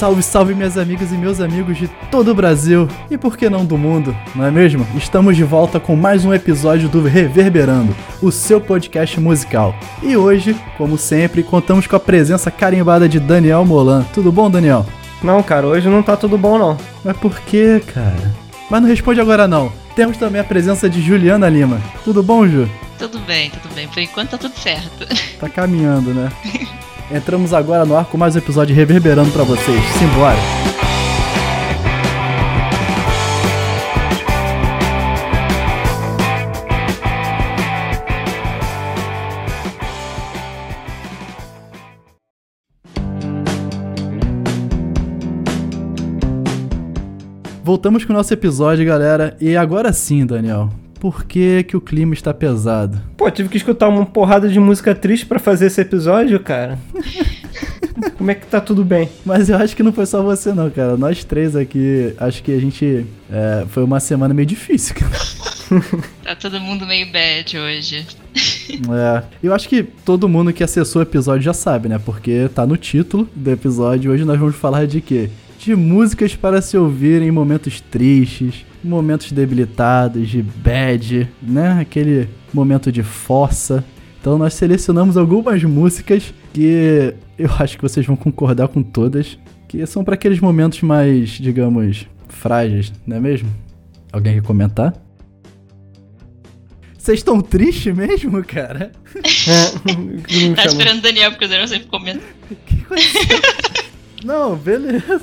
Salve, salve, minhas amigas e meus amigos de todo o Brasil e por que não do mundo, não é mesmo? Estamos de volta com mais um episódio do Reverberando, o seu podcast musical. E hoje, como sempre, contamos com a presença carimbada de Daniel Molan. Tudo bom, Daniel? Não, cara, hoje não tá tudo bom, não. Mas por que, cara? Mas não responde agora, não. Temos também a presença de Juliana Lima. Tudo bom, Ju? Tudo bem, tudo bem. Por enquanto tá tudo certo. Tá caminhando, né? Entramos agora no ar com mais um episódio reverberando para vocês. Simbora! Voltamos com o nosso episódio, galera. E agora sim, Daniel. Por que, que o clima está pesado? Pô, tive que escutar uma porrada de música triste para fazer esse episódio, cara. Como é que tá tudo bem? Mas eu acho que não foi só você, não, cara. Nós três aqui, acho que a gente. É, foi uma semana meio difícil, cara. tá todo mundo meio bad hoje. É. Eu acho que todo mundo que acessou o episódio já sabe, né? Porque tá no título do episódio. Hoje nós vamos falar de quê? De músicas para se ouvir em momentos tristes, momentos debilitados, de bad, né? Aquele momento de força. Então nós selecionamos algumas músicas que eu acho que vocês vão concordar com todas, que são para aqueles momentos mais, digamos, frágeis, não é mesmo? Alguém quer comentar? Vocês estão tristes mesmo, cara? É, tá esperando o Daniel, porque o Daniel sempre comenta. Que coisa. Não, beleza.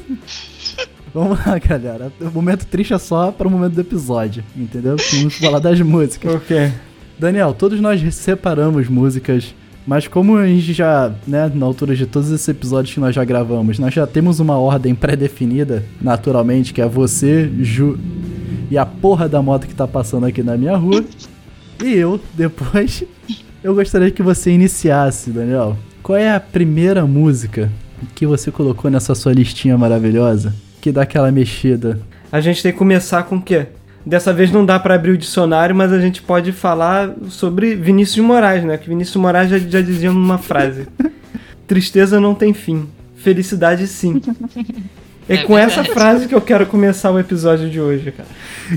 Vamos lá, galera. O momento triste é só para o momento do episódio, entendeu? Vamos falar das músicas. Ok. Daniel, todos nós separamos músicas, mas como a gente já, né, na altura de todos esses episódios que nós já gravamos, nós já temos uma ordem pré-definida, naturalmente, que é você, Ju e a porra da moto que tá passando aqui na minha rua. E eu, depois, eu gostaria que você iniciasse, Daniel. Qual é a primeira música que você colocou nessa sua listinha maravilhosa? Que dá aquela mexida. A gente tem que começar com o quê? Dessa vez não dá para abrir o dicionário, mas a gente pode falar sobre Vinícius de Moraes, né? Que Vinícius de Moraes já, já dizia numa frase: Tristeza não tem fim, felicidade sim. É, é com verdade. essa frase que eu quero começar o episódio de hoje, cara.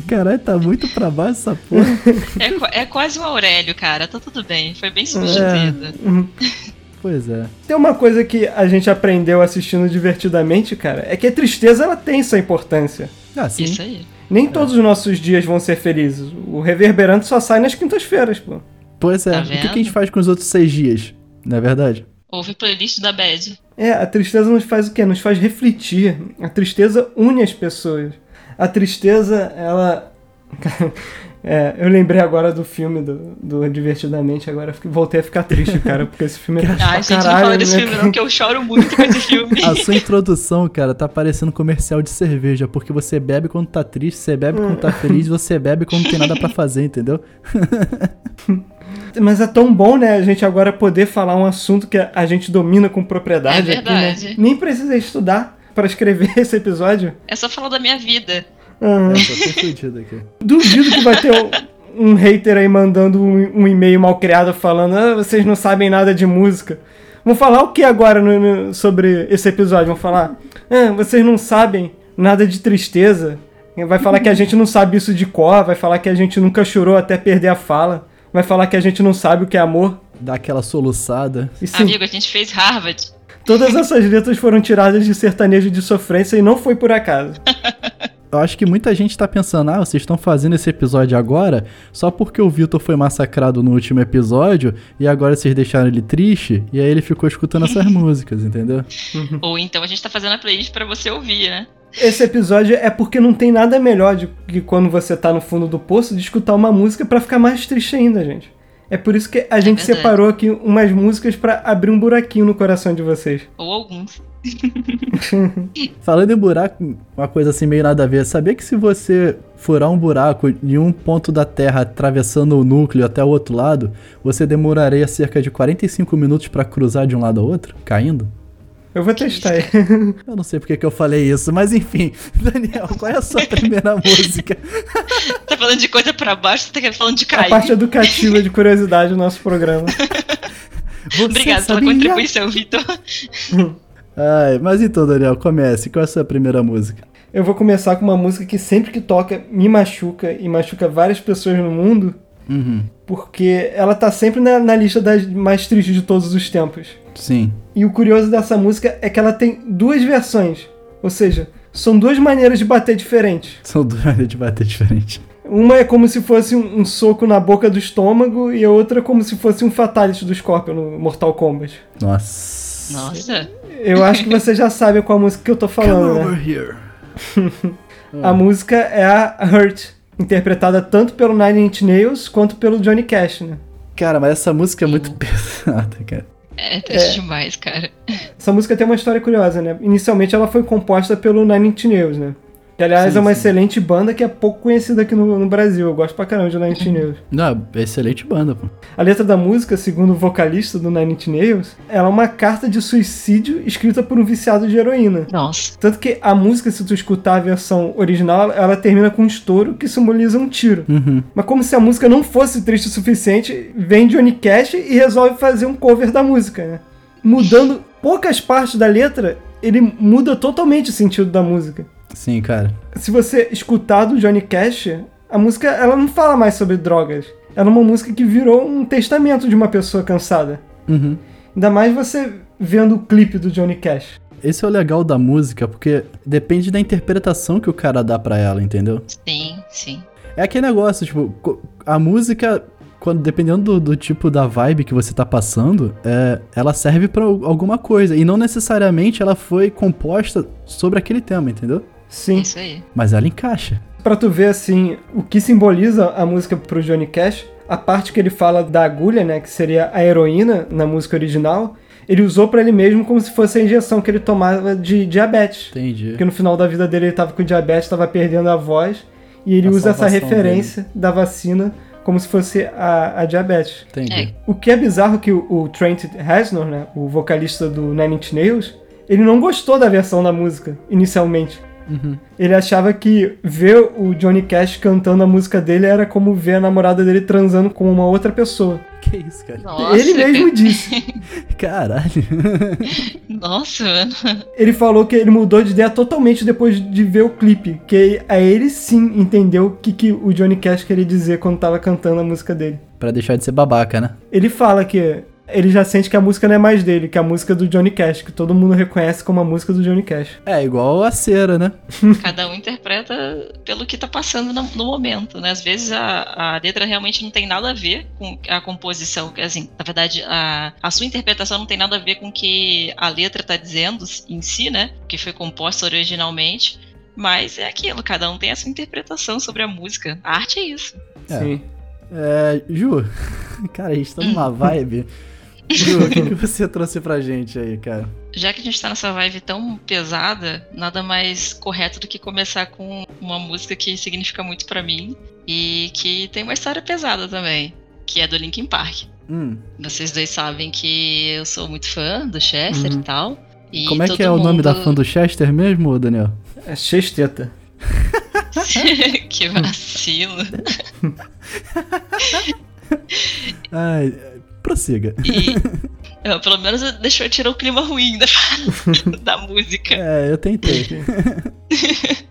Caralho, tá muito pra baixo essa porra. É, é quase o Aurélio, cara. Tá tudo bem. Foi bem substituído. É. Pois é. Tem uma coisa que a gente aprendeu assistindo divertidamente, cara, é que a tristeza ela tem sua importância. Ah, sim. Isso aí. Nem é. todos os nossos dias vão ser felizes. O reverberante só sai nas quintas-feiras, pô. Pois é. Tá o que, que a gente faz com os outros seis dias? Não é verdade? Ouve playlist da Bad. É, a tristeza nos faz o quê? Nos faz refletir. A tristeza une as pessoas. A tristeza, ela. É, eu lembrei agora do filme do, do Divertidamente, agora voltei a ficar triste, cara, porque esse filme é triste Ai, gente, caralho, não fala desse né? filme não, que eu choro muito com esse filme. A sua introdução, cara, tá parecendo comercial de cerveja, porque você bebe quando tá triste, você bebe quando tá feliz, você bebe quando tem nada para fazer, entendeu? Mas é tão bom, né, a gente agora poder falar um assunto que a gente domina com propriedade é verdade. aqui, né? Nem precisa estudar para escrever esse episódio. É só falar da minha vida. Uhum. É, aqui. Duvido que vai ter um, um hater aí mandando um, um, e-mail mal criado falando: ah, vocês não sabem nada de música. Vamos falar o que agora no, no, sobre esse episódio? Vamos falar: ah, vocês não sabem nada de tristeza. Vai falar que a gente não sabe isso de cor, vai falar que a gente nunca chorou até perder a fala, vai falar que a gente não sabe o que é amor. Dá aquela soluçada. E, sim, Amigo, a gente fez Harvard. Todas essas letras foram tiradas de sertanejo de sofrência e não foi por acaso. eu acho que muita gente tá pensando, ah, vocês estão fazendo esse episódio agora só porque o Vitor foi massacrado no último episódio e agora vocês deixaram ele triste e aí ele ficou escutando essas músicas, entendeu? Ou então a gente tá fazendo a playlist para você ouvir, né? Esse episódio é porque não tem nada melhor de que quando você tá no fundo do poço de escutar uma música para ficar mais triste ainda, gente. É por isso que a é gente verdade. separou aqui umas músicas para abrir um buraquinho no coração de vocês. Ou alguns. Falando em buraco, uma coisa assim meio nada a ver. Sabia que se você furar um buraco de um ponto da Terra atravessando o núcleo até o outro lado, você demoraria cerca de 45 minutos para cruzar de um lado ao outro, caindo? Eu vou testar. eu não sei porque que eu falei isso, mas enfim. Daniel, qual é a sua primeira música? tá falando de coisa para baixo, você tá falando de cair. A parte educativa de curiosidade do nosso programa. Obrigada pela contribuição, Vitor. Ai, mas então, Daniel, comece. Qual é a sua primeira música? Eu vou começar com uma música que sempre que toca me machuca e machuca várias pessoas no mundo, Uhum. porque ela tá sempre na, na lista das mais tristes de todos os tempos. Sim. E o curioso dessa música é que ela tem duas versões, ou seja, são duas maneiras de bater diferentes. São duas maneiras de bater diferente. Uma é como se fosse um, um soco na boca do estômago e a outra é como se fosse um fatality do Scorpion no Mortal Kombat. Nossa. Nossa. Eu acho que você já sabe qual música que eu tô falando, né? over here. A música é a Hurt, interpretada tanto pelo Nine Inch Nails quanto pelo Johnny Cash, né? Cara, mas essa música é muito pesada, cara. É triste demais, cara. Essa música tem uma história curiosa, né? Inicialmente ela foi composta pelo Nine Inch Nails, né? Que aliás Sim, é uma sim. excelente banda que é pouco conhecida aqui no, no Brasil. Eu gosto pra caramba de Nine Inch Nails. Não, é excelente banda, pô. A letra da música, segundo o vocalista do Nine Inch Nails, ela é uma carta de suicídio escrita por um viciado de heroína. Nossa. Tanto que a música, se tu escutar a versão original, ela termina com um estouro que simboliza um tiro. Uhum. Mas como se a música não fosse triste o suficiente, vem Johnny Cash e resolve fazer um cover da música, né? Mudando poucas partes da letra, ele muda totalmente o sentido da música. Sim, cara. Se você escutar do Johnny Cash, a música ela não fala mais sobre drogas. Ela é uma música que virou um testamento de uma pessoa cansada. Uhum. Ainda mais você vendo o clipe do Johnny Cash. Esse é o legal da música, porque depende da interpretação que o cara dá pra ela, entendeu? Sim, sim. É aquele negócio, tipo, a música, quando dependendo do, do tipo da vibe que você tá passando, é, ela serve pra al- alguma coisa. E não necessariamente ela foi composta sobre aquele tema, entendeu? Sim. Isso aí. Mas ela encaixa. Pra tu ver assim o que simboliza a música pro Johnny Cash, a parte que ele fala da agulha, né, que seria a heroína na música original, ele usou pra ele mesmo como se fosse a injeção que ele tomava de diabetes. Entendi. Porque no final da vida dele ele tava com diabetes, tava perdendo a voz, e ele A usa essa referência da vacina como se fosse a, a diabetes. Entendi. É. O que é bizarro que o, o Trent Reznor, né, o vocalista do Nine Inch Nails, ele não gostou da versão da música inicialmente. Uhum. Ele achava que ver o Johnny Cash cantando a música dele era como ver a namorada dele transando com uma outra pessoa. Que isso, cara? Nossa. ele mesmo disse. Caralho. Nossa, mano. Ele falou que ele mudou de ideia totalmente depois de ver o clipe. Que aí ele sim entendeu o que, que o Johnny Cash queria dizer quando tava cantando a música dele. pra deixar de ser babaca, né? Ele fala que ele já sente que a música não é mais dele, que é a música do Johnny Cash, que todo mundo reconhece como a música do Johnny Cash. É igual a cera, né? Cada um interpreta pelo que tá passando no, no momento, né? Às vezes a, a letra realmente não tem nada a ver com a composição. Assim, na verdade, a, a sua interpretação não tem nada a ver com o que a letra tá dizendo em si, né? Que foi composta originalmente. Mas é aquilo, cada um tem a sua interpretação sobre a música. A arte é isso. É. Sim. É, Ju, cara, a gente tá numa vibe. Ju, o que, que você trouxe pra gente aí, cara? Já que a gente tá nessa vibe tão pesada, nada mais correto do que começar com uma música que significa muito pra mim e que tem uma história pesada também, que é do Linkin Park. Hum, Vocês dois sabem que eu sou muito fã do Chester Uhum. e tal. E como é que é o nome da fã do Chester mesmo, Daniel? É Chesteta. que vacilo. Ai, prossiga. E pelo menos deixou eu tirar o clima ruim da, da música. É, eu tentei.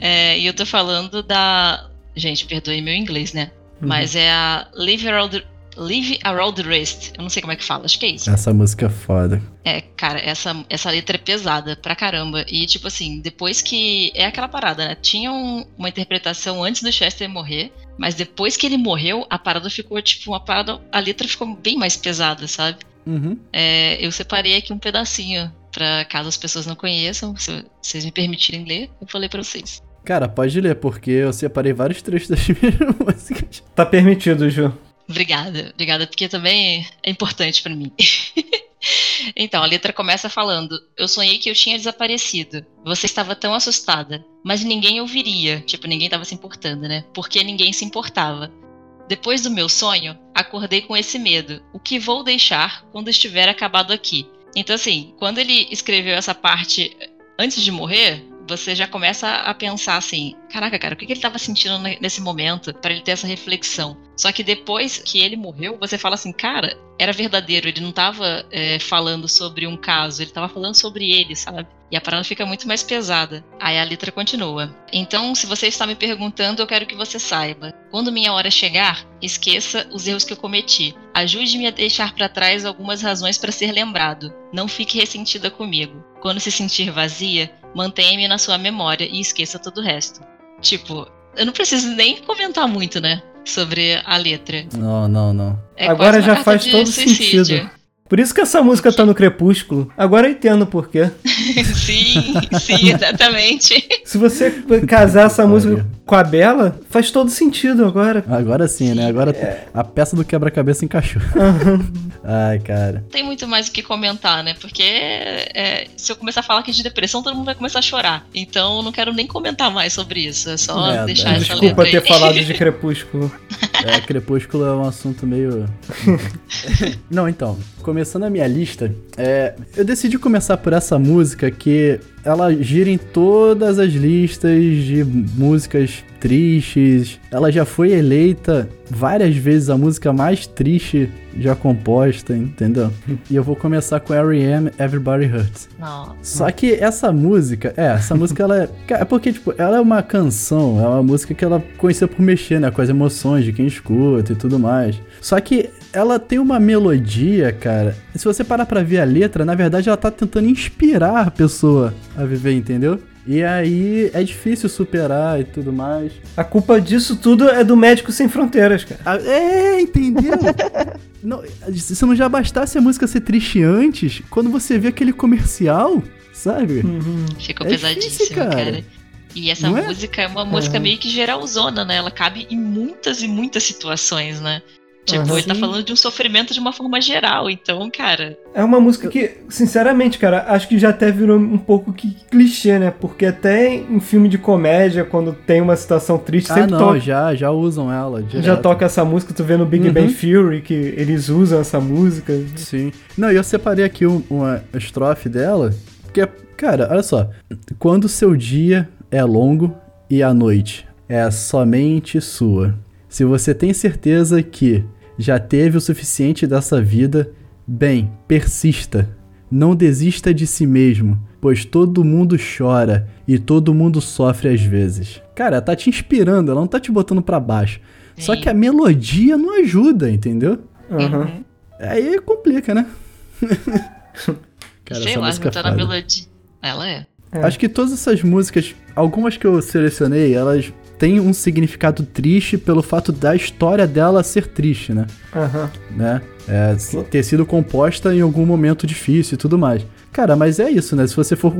É, e eu tô falando da. Gente, perdoe meu inglês, né? Uhum. Mas é a Live Around, the- Live Around the Rest. Eu não sei como é que fala, acho que é isso. Essa música é foda. É, cara, essa, essa letra é pesada pra caramba. E, tipo assim, depois que. É aquela parada, né? Tinha um- uma interpretação antes do Chester morrer, mas depois que ele morreu, a parada ficou, tipo, uma parada. A letra ficou bem mais pesada, sabe? Uhum. É, eu separei aqui um pedacinho, pra caso as pessoas não conheçam, se vocês me permitirem ler, eu falei pra vocês. Cara, pode ler, porque eu separei vários trechos das minhas músicas. Tá permitido, Ju. Obrigada, obrigada, porque também é importante pra mim. então, a letra começa falando: Eu sonhei que eu tinha desaparecido. Você estava tão assustada, mas ninguém ouviria. Tipo, ninguém estava se importando, né? Porque ninguém se importava. Depois do meu sonho, acordei com esse medo. O que vou deixar quando estiver acabado aqui? Então, assim, quando ele escreveu essa parte antes de morrer, você já começa a pensar assim: caraca, cara, o que, ele estava sentindo nesse momento para ele ter essa reflexão? Só que depois que ele morreu, você fala assim, cara, era verdadeiro, ele não estava é, falando sobre um caso, ele estava falando sobre ele, sabe? E a parada fica muito mais pesada. Aí a letra continua. Então, se você está me perguntando, eu quero que você saiba. Quando minha hora chegar, esqueça os erros que eu cometi. Ajude-me a deixar para trás algumas razões para ser lembrado. Não fique ressentida comigo. Quando se sentir vazia, mantenha-me na sua memória e esqueça todo o resto. Tipo, eu não preciso nem comentar muito, né? Sobre a letra. Não, não, não. É Agora já faz todo suicídio. sentido. Por isso que essa música tá no Crepúsculo. Agora eu entendo por quê. sim, sim, exatamente. Se você casar essa música com a Bela, faz todo sentido agora. Agora sim, né? Agora é. a peça do quebra-cabeça encaixou. Uhum. Ai, cara. Tem muito mais o que comentar, né? Porque é, se eu começar a falar aqui de depressão, todo mundo vai começar a chorar. Então eu não quero nem comentar mais sobre isso. É só é, deixar essa Desculpa ter falado de Crepúsculo. É, Crepúsculo é um assunto meio. não, então começando a minha lista, é, eu decidi começar por essa música que ela gira em todas as listas de músicas tristes. Ela já foi eleita várias vezes a música mais triste já composta, entendeu? E eu vou começar com R.E.M. Everybody Hurts. Não. Só que essa música, é, essa música ela é, é porque tipo, ela é uma canção, é uma música que ela conheceu por mexer, né, com as emoções de quem escuta e tudo mais. Só que ela tem uma melodia, cara. Se você parar pra ver a letra, na verdade ela tá tentando inspirar a pessoa a viver, entendeu? E aí é difícil superar e tudo mais. A culpa disso tudo é do Médico Sem Fronteiras, cara. Ah, é, entendeu? não, se não já bastasse a música ser triste antes, quando você vê aquele comercial, sabe? Uhum. Ficou é pesadíssimo, difícil, cara. cara. E essa não é? música é, é uma música uhum. meio que geralzona, né? Ela cabe em muitas e muitas situações, né? Tipo, uhum. ele tá falando de um sofrimento de uma forma geral, então, cara. É uma música que, sinceramente, cara, acho que já até virou um pouco que clichê, né? Porque até em filme de comédia, quando tem uma situação triste, ah, sempre não, toca. Já, já usam ela. Direto. Já toca essa música, tu vê no Big uhum. Bang Theory que eles usam essa música. Sim. Não, e eu separei aqui uma estrofe dela, que é, cara, olha só. Quando seu dia é longo e a noite é somente sua. Se você tem certeza que já teve o suficiente dessa vida, bem, persista. Não desista de si mesmo, pois todo mundo chora e todo mundo sofre às vezes. Cara, ela tá te inspirando, ela não tá te botando para baixo. Sim. Só que a melodia não ajuda, entendeu? Uhum. Aí complica, né? Cara, Sei essa lá, música tá na melodia. Ela é. é. Acho que todas essas músicas, algumas que eu selecionei, elas tem um significado triste pelo fato da história dela ser triste, né? Uhum. Né? É, ter sido composta em algum momento difícil e tudo mais. Cara, mas é isso, né? Se você for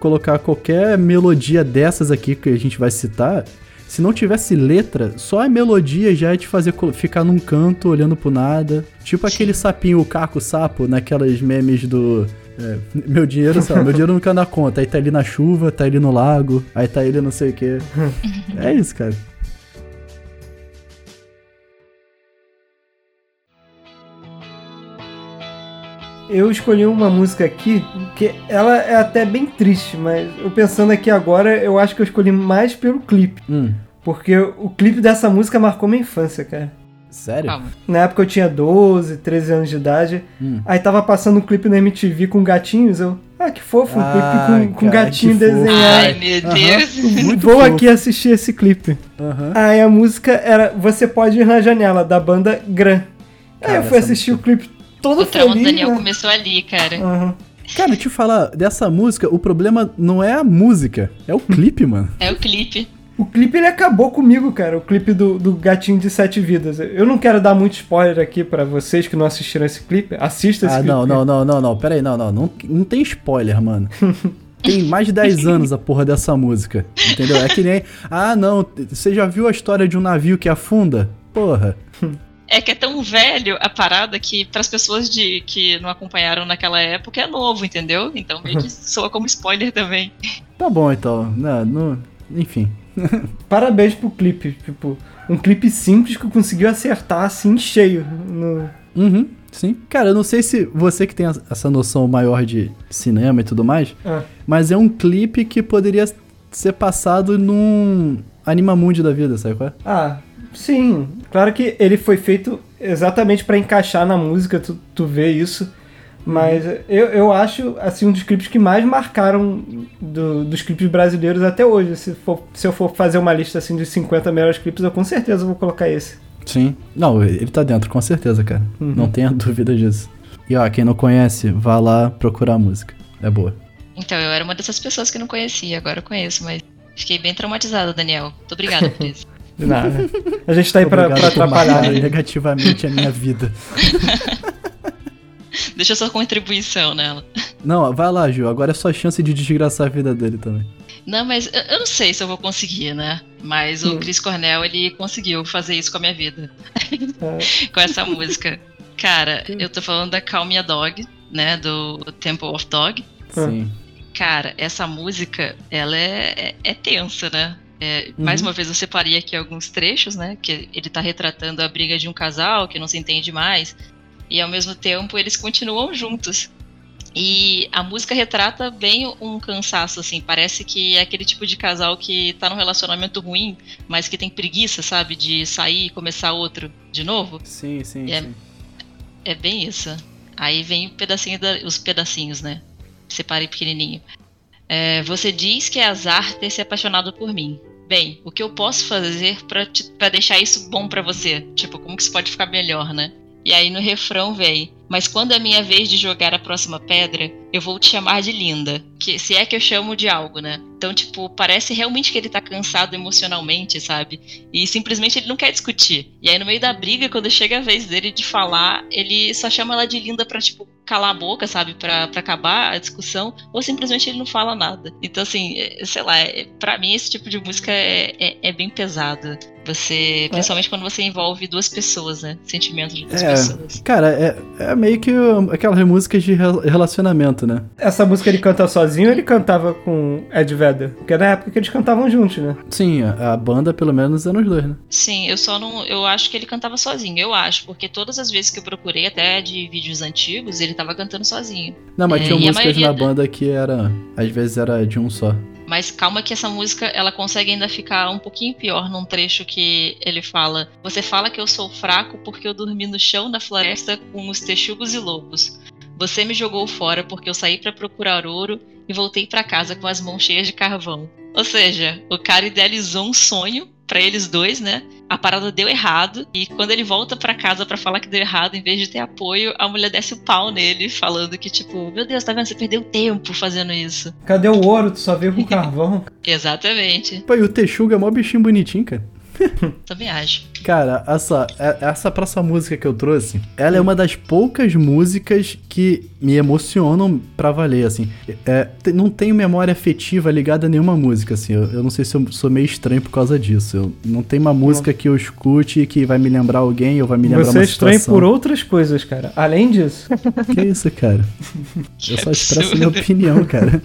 colocar qualquer melodia dessas aqui que a gente vai citar, se não tivesse letra, só a melodia já é te fazer ficar num canto olhando pro nada. Tipo aquele sapinho, o caco sapo, naquelas memes do é, meu dinheiro, sabe? Meu dinheiro nunca na conta. Aí tá ele na chuva, tá ele no lago, aí tá ele não sei o quê. É isso, cara. Eu escolhi uma música aqui que ela é até bem triste, mas eu pensando aqui agora, eu acho que eu escolhi mais pelo clipe. Hum. Porque o clipe dessa música marcou minha infância, cara. Sério? Calma. Na época eu tinha 12, 13 anos de idade. Hum. Aí tava passando um clipe na MTV com gatinhos. Eu, ah, que fofo, um ah, clipe com, com cara, gatinho desenhado. Ai, meu Deus. Uhum. Vou fofo. aqui assistir esse clipe. Uhum. Aí a música era Você Pode Ir na Janela, da banda Gran. Cara, Aí eu fui assistir música... o clipe todo o feliz. O Daniel né? começou ali, cara. Uhum. Cara, te falar, dessa música, o problema não é a música, é o clipe, mano. É o clipe. O clipe ele acabou comigo, cara. O clipe do, do Gatinho de Sete Vidas. Eu não quero dar muito spoiler aqui para vocês que não assistiram esse clipe. Assista esse ah, clipe. Ah, não, não, não, não, não. Pera aí, não, não. Não, não tem spoiler, mano. Tem mais de 10 anos a porra dessa música. Entendeu? É que nem. Ah, não. Você já viu a história de um navio que afunda? Porra. É que é tão velho a parada que, para as pessoas de, que não acompanharam naquela época, é novo, entendeu? Então meio que soa como spoiler também. Tá bom, então. Não, não, enfim. Parabéns pro clipe. Tipo, um clipe simples que conseguiu acertar assim cheio. No... Uhum, sim. Cara, eu não sei se você que tem essa noção maior de cinema e tudo mais, ah. mas é um clipe que poderia ser passado num Animamundi da vida, sabe qual é? Ah, sim. Claro que ele foi feito exatamente pra encaixar na música, tu, tu vê isso. Mas eu, eu acho, assim, um dos clipes que mais marcaram do- dos clipes brasileiros até hoje. Se, for- se eu for fazer uma lista, assim, de 50 melhores clipes, eu com certeza vou colocar esse. Sim. Não, ele tá dentro, com certeza, cara. Uhum. Não tenha dúvida disso. E ó, quem não conhece, vá lá procurar a música. É boa. Então, eu era uma dessas pessoas que não conhecia, agora eu conheço, mas fiquei bem traumatizada, Daniel. Muito obrigada por isso. De nada. A gente tá aí pra, pra Obrigado por atrapalhar. negativamente a minha vida. Deixa sua contribuição nela. Não, vai lá, Gil. Agora é sua chance de desgraçar a vida dele também. Não, mas eu- eu não sei se eu vou conseguir, né? Mas o. Chris Cornell, ele conseguiu fazer isso com a minha vida. É. com essa música. Cara, eu tô falando da Calm Your Dog, né? Do Temple of Dog. Ah. Sim. Cara, essa música, ela é, é, é tensa, né? É, Mais Uhum. uma vez eu separei aqui alguns trechos, né? Que ele tá retratando a briga de um casal que não se entende mais. E ao mesmo tempo eles continuam juntos. E a música retrata bem um cansaço, assim. Parece que é aquele tipo de casal que tá num relacionamento ruim, mas que tem preguiça, sabe? De sair e começar outro de novo. Sim, sim, É. sim. É bem isso. Aí vem o pedacinho da- os pedacinhos, né? Separei pequenininho. É, você diz que é azar ter se apaixonado por mim. Bem, o que eu posso fazer pra deixar isso bom pra você? Tipo, como que isso pode ficar melhor, né? E aí no refrão vem, mas quando é minha vez de jogar a próxima pedra, eu vou te chamar de linda. Que se é que eu chamo de algo, né? Então, tipo, parece realmente que ele tá cansado emocionalmente, sabe? E simplesmente ele não quer discutir. E aí, no meio da briga, quando chega a vez dele de falar, ele só chama ela de linda pra, tipo, calar a boca, sabe? Pra, pra acabar a discussão. Ou simplesmente ele não fala nada. Então, assim, é- sei lá, é, pra mim esse tipo de música é, é, é bem pesado. Você. Principalmente quando você envolve duas pessoas, né? Sentimentos de duas É. pessoas. Cara, é, é meio que aquelas músicas de rel- relacionamento, né? Essa música ele canta sozinho ou ele cantava com Ed Vedder? Porque é na época que eles cantavam juntos, né? Sim, a, a banda pelo menos eram os dois, né? Sim, eu só não. Eu acho que ele cantava sozinho. Eu acho, porque todas as vezes que eu procurei, até de vídeos antigos, ele tava cantando sozinho. Não, mas É, tinha músicas maioria na da- banda que era. Às vezes era de um só. Mas calma que essa música ela consegue ainda ficar um pouquinho pior num trecho que ele fala: Você fala que eu sou fraco porque eu dormi no chão na floresta com os texugos e lobos. Você me jogou fora porque eu saí pra procurar ouro e voltei pra casa com as mãos cheias de carvão. Ou seja, o cara idealizou um sonho pra eles dois, né? A parada deu errado e quando ele volta pra casa pra falar que deu errado, em vez de ter apoio, a mulher desce o pau nele, falando que tipo, meu Deus, tá vendo? Você perdeu tempo fazendo isso. Cadê o ouro? Tu só veio com carvão. Exatamente. Pô, e o Texuga é mó bichinho bonitinho, cara. Também acho. Cara, essa, é- essa próxima música que eu trouxe, ela é uma das poucas músicas que me emocionam pra valer, assim. É, não tenho memória afetiva ligada a nenhuma música, assim. Eu, eu não sei se eu sou meio estranho por causa disso. Eu, não tem uma música que eu escute que vai me lembrar alguém ou vai me lembrar Você uma é estranho situação. por outras coisas, cara. Além disso. Que isso, cara? Que Eu só expresso minha opinião, cara.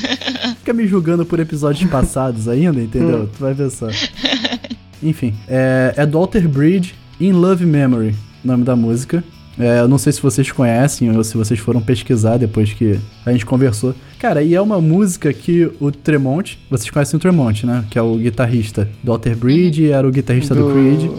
Fica me julgando por episódios passados ainda, entendeu? Tu vai ver só. Enfim, é, é do Alter Bridge, In Love Memory, o nome da música. É, eu não sei se vocês conhecem ou se vocês foram pesquisar depois que a gente conversou. Cara, e é uma música que o Tremont, vocês conhecem o Tremont, né? Que é o guitarrista do Alter Bridge, era o guitarrista do, Creed.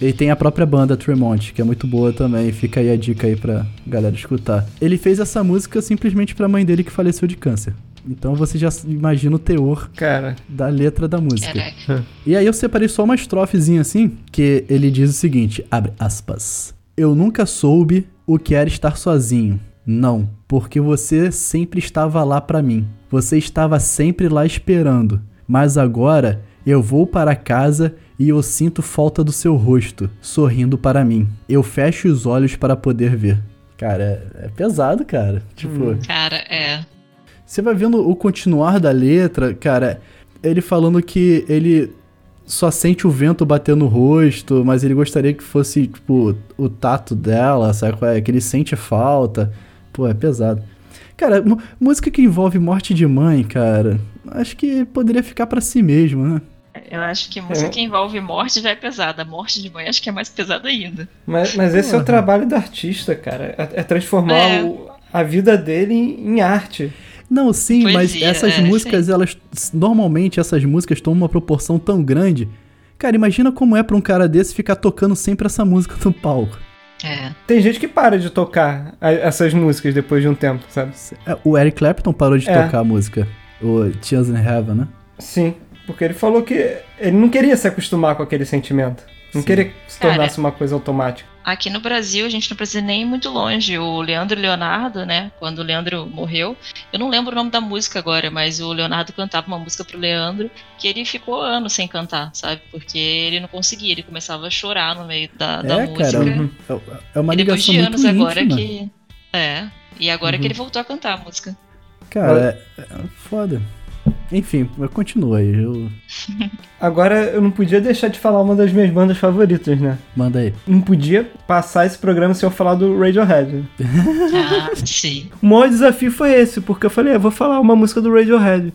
E tem a própria banda Tremont, que é muito boa também. Fica aí a dica aí pra galera escutar. Ele fez essa música simplesmente pra mãe dele que faleceu de câncer. Então você já imagina o teor Cara, da letra da música. Caraca. E aí eu separei só uma estrofezinha assim, que ele diz o seguinte, abre aspas. Eu nunca soube o que era estar sozinho. Não, porque você sempre estava lá pra mim. Você estava sempre lá esperando. Mas agora eu vou para casa e eu sinto falta do seu rosto, sorrindo para mim. Eu fecho os olhos para poder ver. Cara, é, é pesado, cara. Tipo, Cara, é. Você vai vendo o continuar da letra, cara, ele falando que ele só sente o vento bater no rosto, mas ele gostaria que fosse, tipo, o tato dela, sabe? é? Que ele sente falta. Pô, é pesado. Cara, música que envolve morte de mãe, cara, acho que poderia ficar pra si mesmo, né? Eu acho que música que envolve morte já é pesada. Morte de mãe acho que é mais pesada ainda. mas, mas esse é o trabalho do artista, cara. É, é transformar É. o- a vida dele em, em arte. Não, sim, mas Poesia, essas é, músicas, elas. Normalmente essas músicas tomam uma proporção tão grande. Cara, imagina como é pra um cara desse ficar tocando sempre essa música no palco. É. Tem gente que para de tocar a- essas músicas depois de um tempo, sabe? É, O Eric Clapton parou de É. tocar a música. O Tears in Heaven, né? Sim, porque ele falou que ele não queria se acostumar com aquele sentimento. Não Sim. queria que se Cara, tornasse uma coisa automática. Aqui no Brasil, a gente não precisa nem ir muito longe. O Leandro Leonardo, né? Quando o Leandro morreu, eu não lembro o nome da música agora, mas o Leonardo cantava uma música pro Leandro que ele ficou anos sem cantar, sabe? Porque ele não conseguia, ele começava a chorar no meio da, da é, música. cara. Uhum. É, é uma E depois ligação de muito anos agora íntima. que. É. E agora Uhum. que ele voltou a cantar a música. Cara, é, é foda. Enfim, mas continua aí. Eu... Agora eu não podia deixar de falar uma das minhas bandas favoritas, né? Manda aí. Não podia passar esse programa sem eu falar do Radiohead. Ah, sim. O maior desafio foi esse, porque eu falei, eu vou falar uma música do Radiohead.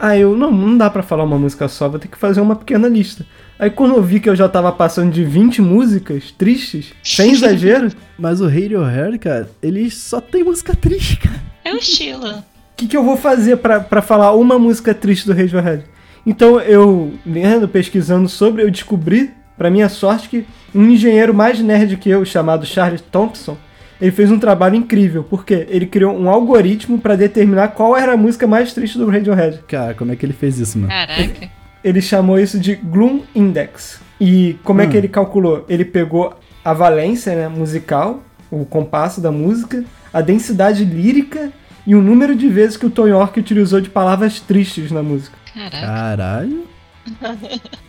Aí eu, não, não dá pra falar uma música só, vou ter que fazer uma pequena lista. Aí quando eu vi que eu já tava passando de 20 músicas tristes, sem exagero, Mas o Radiohead, cara, ele só tem música triste, cara. É o estilo. O que, que eu vou fazer pra pra falar uma música triste do Radiohead? Então eu, lendo, pesquisando sobre, eu descobri, pra minha sorte, que um engenheiro mais nerd que eu, chamado Charles Thompson, ele fez um trabalho incrível, porque ele criou um algoritmo pra determinar qual era a música mais triste do Radiohead. Cara, como é que ele fez isso, mano? Caraca. Ele chamou isso de Gloom Index. E como é Hum. que ele calculou? Ele pegou a valência né, musical, o compasso da música, a densidade lírica e o número de vezes que o Tom York utilizou de palavras tristes na música. Caraca. Caralho.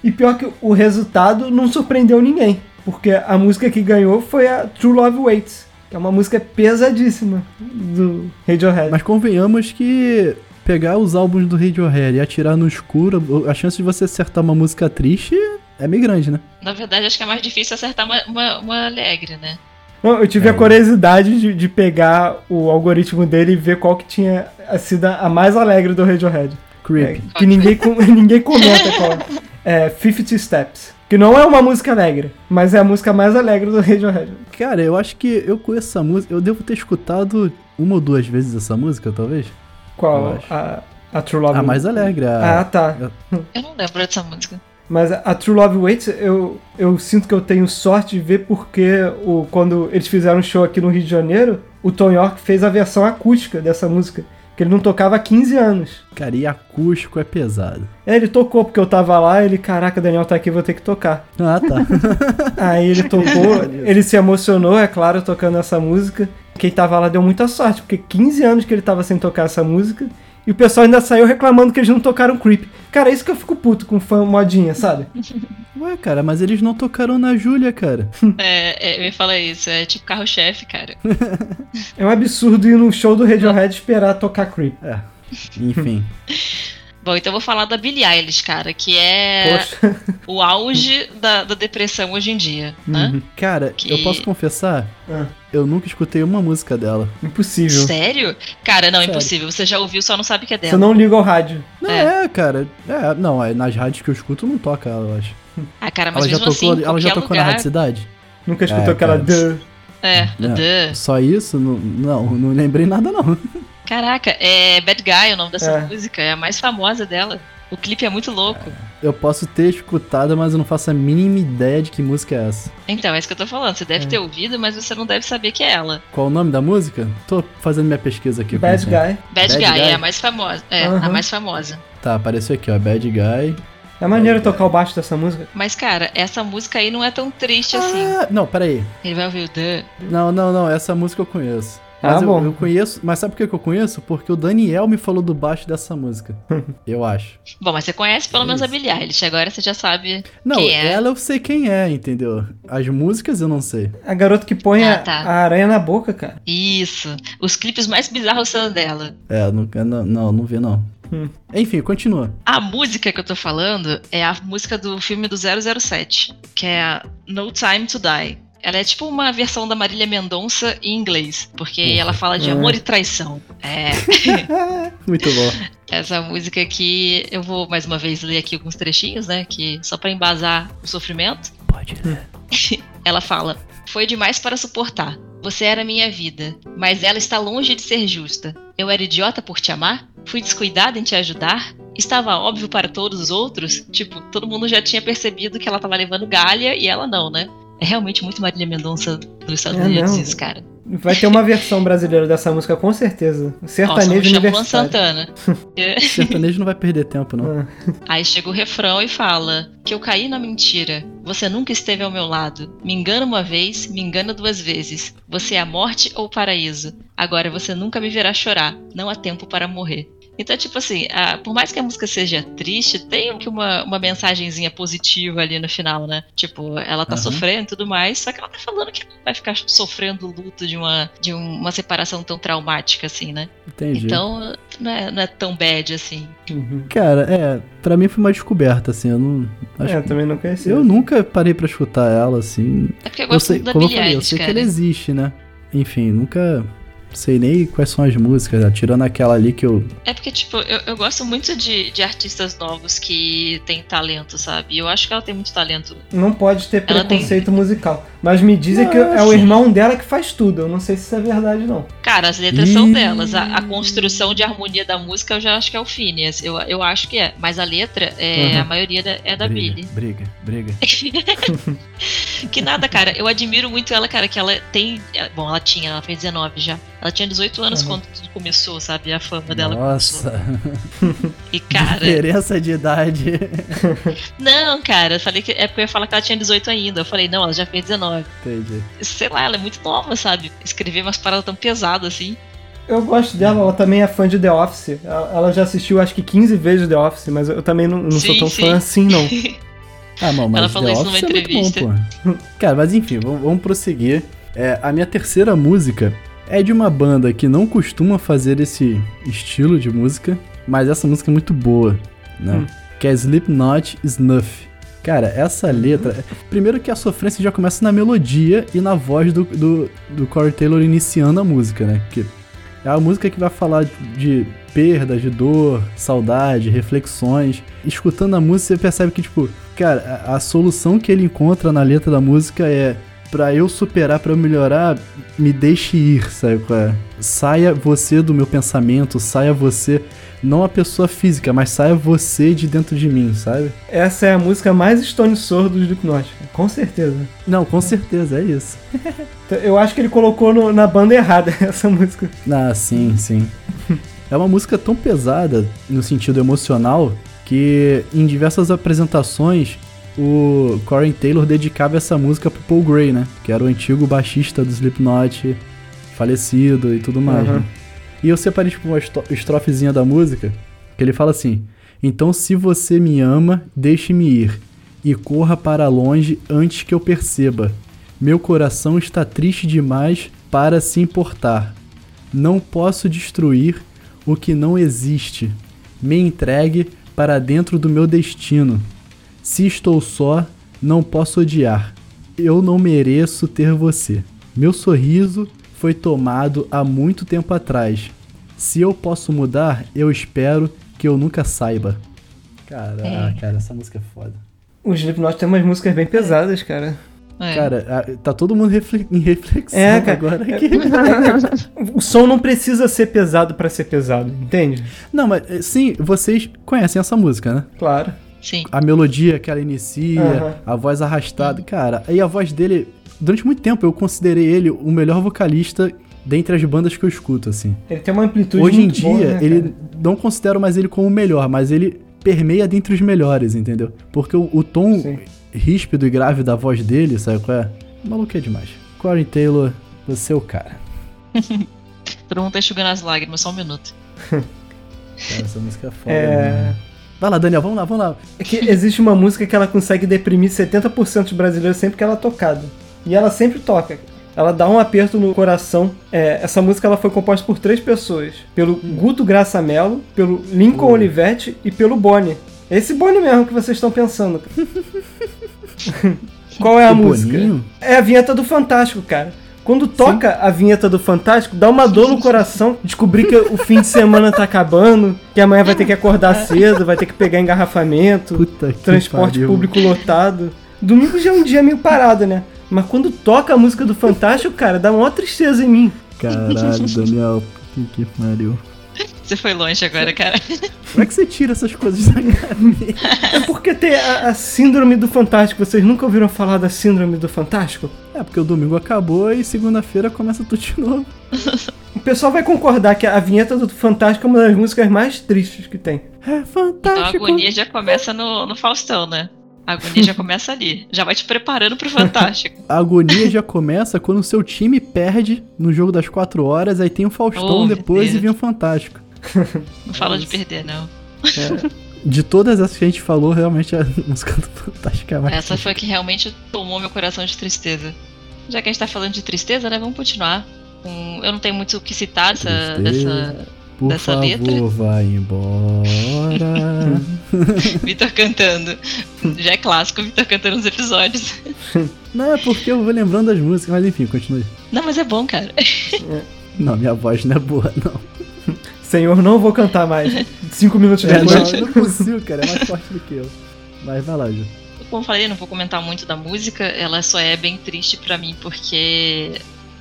E pior que o resultado não surpreendeu ninguém, porque a música que ganhou foi a True Love Waits, que é uma música pesadíssima do Radiohead. Mas convenhamos que pegar os álbuns do Radiohead e atirar no escuro, a chance de você acertar uma música triste é meio grande, né? Na verdade, acho que é mais difícil acertar uma, uma, uma alegre, né? Não, eu tive É. a curiosidade de, de pegar o algoritmo dele e ver qual que tinha sido a mais alegre do Radiohead. Creep. É, que ninguém, ninguém comenta qual é. É 50 Steps. Que não é uma música alegre, mas é a música mais alegre do Radiohead. Cara, eu acho que eu conheço essa música. Eu devo ter escutado uma ou duas vezes essa música, talvez. Qual? A, a True Love A mais alegre. Ah, A... tá. Eu não lembro dessa música. Mas a True Love Waits, eu, eu sinto que eu tenho sorte de ver porque o, quando eles fizeram um show aqui no Rio de Janeiro, o Tom York fez a versão acústica dessa música. Que ele não tocava há 15 anos. Cara, e acústico é pesado. É, ele tocou porque eu tava lá, ele, caraca, Daniel tá aqui, vou ter que tocar. Ah, tá. Aí ele tocou, ele se emocionou, é claro, tocando essa música. Quem tava lá deu muita sorte, porque 15 anos que ele tava sem tocar essa música. E o pessoal ainda saiu reclamando que eles não tocaram Creep. Cara, é isso que eu fico puto com fã modinha, sabe? Ué, cara, mas eles não tocaram na Júlia, cara. É, é, me fala isso, é tipo carro-chefe, cara. É um absurdo ir num show do Radiohead esperar tocar Creep. É. Enfim. Bom, então eu vou falar da Billie Eilish, cara, que é Poxa. o auge da, da depressão hoje em dia, né? Uhum. Cara, Que- eu posso confessar, Ah, eu nunca escutei uma música dela. impossível. Sério? Cara, não, Sério. impossível. Você já ouviu, só não sabe que é Você dela. não liga ao rádio. Não, É. é, cara. É, não, é, nas rádios que eu escuto não toca ela, eu acho. Ah, cara, mas Ela já tocou, assim, ela já tocou na lugar... Rádio Cidade? Nunca escutou É, aquela duh. É, duh. Só isso? Não, não, não lembrei nada, não. Caraca, é Bad Guy o nome dessa É. música, é a mais famosa dela. O clipe é muito louco. Eu posso ter escutado, mas eu não faço a mínima ideia de que música é essa. Então, é isso que eu tô falando. Você deve É. ter ouvido, mas você não deve saber que é ela. Qual o nome da música? Tô fazendo minha pesquisa aqui. Bad. Guy. Bad, Bad Guy, Guy? é a mais famosa. É, a Aham. mais famosa. Tá, apareceu aqui, ó. Bad Guy. É maneiro tocar o baixo dessa música. Mas, cara, essa música aí não é tão triste assim. Ah, não, peraí. Ele vai ouvir o duh. Não, não, não. Essa música eu conheço. Ah, Mas eu, bom. eu conheço. Mas sabe por que eu conheço? Porque o Daniel me falou do baixo dessa música. eu acho. Bom, mas você conhece pelo menos a. Billie Eilish. Agora você já sabe Não, quem é. ela eu sei quem é, entendeu? As músicas eu não sei. A garota que põe Ah, a- tá. a aranha na boca, cara. Isso. Os clipes mais bizarros são dela. É, não, não, não, não vi não. Hum. Enfim, continua. A música que eu tô falando é a música do filme do 007, que é a No Time to Die. Ela é tipo uma versão da Marília Mendonça em inglês, porque Porra. ela fala de É. amor e traição. É. Muito bom. Essa música aqui, eu vou mais uma vez ler aqui alguns trechinhos, né? Que só pra embasar o sofrimento. Pode ler. Ela fala: Foi demais para suportar. Você era minha vida, mas ela está longe de ser justa. Eu era idiota por te amar? Fui descuidada em te ajudar? Estava óbvio para todos os outros? Tipo, todo mundo já tinha percebido que ela tava levando galha e ela não, né? É realmente muito Marília Mendonça dos Estados É, Unidos, não. isso, cara. Vai ter uma versão brasileira dessa música, com certeza. Nossa, Sertanejo Luan Universitário. Santana. É. Sertanejo não vai perder tempo, não. Ah, Aí chega o refrão e fala: Que eu caí na mentira. Você nunca esteve ao meu lado. Me engana uma vez, me engana duas vezes. Você é a morte ou o paraíso. Agora você nunca me verá chorar. Não há tempo para morrer. Então, tipo assim, a- por mais que a música seja triste, tem que uma, uma mensagenzinha positiva ali no final, né? Tipo, ela tá Aham. sofrendo e tudo mais, só que ela tá falando que vai ficar sofrendo o luto de uma, de um- uma separação tão traumática assim, né? Entendi. Então, não é, não é tão bad assim. uhum. Cara, é, pra mim foi uma descoberta, assim, eu não. Acho É, eu também não conhecia. Eu nunca parei pra escutar ela, assim. É porque eu Eu gosto sei, muito da eu Billie falei, eu Eilish, sei que cara. ela existe, né? Enfim, nunca sei nem quais são as músicas, né? tirando aquela ali que eu. É porque, tipo, eu, eu gosto muito de, de artistas novos que têm talento, sabe? E eu acho que ela tem muito talento. Não pode ter Ela tem- preconceito musical. Mas me dizem que é o irmão dela que faz tudo. Eu não sei se isso é verdade, não. Cara, as letras são Ih. delas. A, a construção de harmonia da música eu já acho que é o Phineas. Eu, eu acho que é. Mas a letra, é, Uhum. a maioria da- é da briga, Billy. briga, briga. Que nada, cara. Eu admiro muito ela, cara, que ela tem. Bom, ela tinha, ela fez 19 já. Ela tinha 18 anos Uhum. quando tudo começou, sabe? A fama dela começou. Nossa, E, cara. diferença de idade. Não, cara, eu falei que é porque eu ia falar que ela tinha 18 ainda. Eu falei, não, ela já fez 19. Entendi. sei lá, ela é muito nova, sabe? Escrever umas paradas tão pesadas assim. Eu gosto dela, ela também é fã de The Office. Ela já assistiu acho que 15 vezes The Office, mas eu também não, não sou Sim, tão sim. fã assim, não. Ah, não, mas Ela falou The isso numa Office é muito entrevista. bom, pô. Cara, mas enfim, vamos, vamos prosseguir. É, a minha terceira música é de uma banda que não costuma fazer esse estilo de música, mas essa música é muito boa, né? Hum. Que é Slipknot Snuff. Cara, essa letra. Primeiro que a sofrência já começa na melodia e na voz do, do, do Corey Taylor iniciando a música, né? Que é a música que vai falar de perda, de dor, saudade, reflexões. Escutando a música, você percebe que, tipo, cara, a, a solução que ele encontra na letra da música é pra eu superar, pra eu melhorar, me deixe ir, sabe qual é? Saia você do meu pensamento, saia você, não a pessoa física, mas saia você de dentro de mim, sabe? Essa é a música mais Stone Sour do Slipknot, com certeza. Não, com certeza, é isso. Então, Eu acho que ele colocou no- na banda errada essa música. Ah, sim, sim. É uma música tão pesada no sentido emocional que em diversas apresentações o Corey Taylor dedicava essa música pro Paul Gray, né? Que era o antigo baixista do Slipknot, falecido e tudo mais. Uhum. né? E eu separei tipo uma estro- estrofezinha da música que ele fala assim: Então se você me ama, deixe-me ir e corra para longe antes que eu perceba. Meu coração está triste demais para se importar. Não posso destruir o que não existe. Me entregue para dentro do meu destino. Se estou só, não posso odiar. Eu não mereço ter você. Meu sorriso foi tomado há muito tempo atrás. Se eu posso mudar, eu espero que eu nunca saiba. Caraca, É. cara, essa música é foda. O Slipknot tem umas músicas bem pesadas, cara. É. Cara, tá todo mundo refle- em reflexão É, cara. agora aqui. O som não precisa ser pesado pra ser pesado, entende? Não, mas sim, vocês conhecem essa música, né? Claro. Sim. A melodia que ela inicia, Aham. a voz arrastada. Cara, aí a voz dele, durante muito tempo eu considerei ele o melhor vocalista dentre as bandas que eu escuto, assim. Ele tem uma amplitude Hoje em dia, boa, né, ele cara? não considero mais ele como o melhor, mas ele permeia dentre os melhores, entendeu? Porque o, o tom Sim. ríspido e grave da voz dele, sabe qual é? Maluco é demais. Corey Taylor, você é o cara. Todo mundo tá enxugando as lágrimas, só um minuto. Cara, essa música é foda. É... né? Vai lá, Daniel, vamos lá, vamos lá. É que existe uma música que ela consegue deprimir 70% dos brasileiros sempre que ela é tocada. E ela sempre toca. Ela dá um aperto no coração. É, essa música ela foi composta por três pessoas: pelo Guto Graça Mello, pelo Lincoln Hum. Olivetti e pelo Boni. Esse Boni mesmo que vocês estão pensando. Qual é a O música? Boninho? É a vinheta do Fantástico, cara. Quando toca a vinheta do Fantástico, dá uma dor no coração descobrir que o fim de semana tá acabando, que amanhã vai ter que acordar cedo, vai ter que pegar engarrafamento, Puta que transporte pariu. público lotado. Domingo já é um dia meio parado, né? Mas quando toca a música do Fantástico, cara, dá uma tristeza em mim. Caralho, Daniel, puta que pariu. Você foi longe agora, cara. Como é que você tira essas coisas da cabeça? É porque tem a, a síndrome do Fantástico. Vocês nunca ouviram falar da síndrome do Fantástico? É, porque o domingo acabou e segunda-feira começa tudo de novo. O pessoal vai concordar que a vinheta do Fantástico é uma das músicas mais tristes que tem. É Então a fantástico. agonia já começa no, no Faustão, né? A agonia já começa ali. Já vai te preparando pro Fantástico. A agonia já começa quando o seu time perde no jogo das 4 horas, aí tem o Faustão Oh, depois e vem o Fantástico. Não fala de perder, não. É, de todas essas que a gente falou, realmente a música do Fantástico é mais Essa foi a que realmente tomou meu coração de tristeza. Já que a gente tá falando de tristeza, né? Vamos continuar. Eu não tenho muito o que citar dessa, dessa Por dessa favor, letra. vai embora. Vitor cantando. Já é clássico Vitor cantando nos episódios. não, é porque eu vou lembrando das músicas, mas enfim, continue. Não, mas é bom, cara. Não, minha voz não é boa, não. Senhor, não vou cantar mais. Cinco minutos É, depois. não, não é possível, cara, é mais forte do que eu. Mas vai lá, Ju. Como eu falei, não vou comentar muito da música, ela só é bem triste pra mim, porque,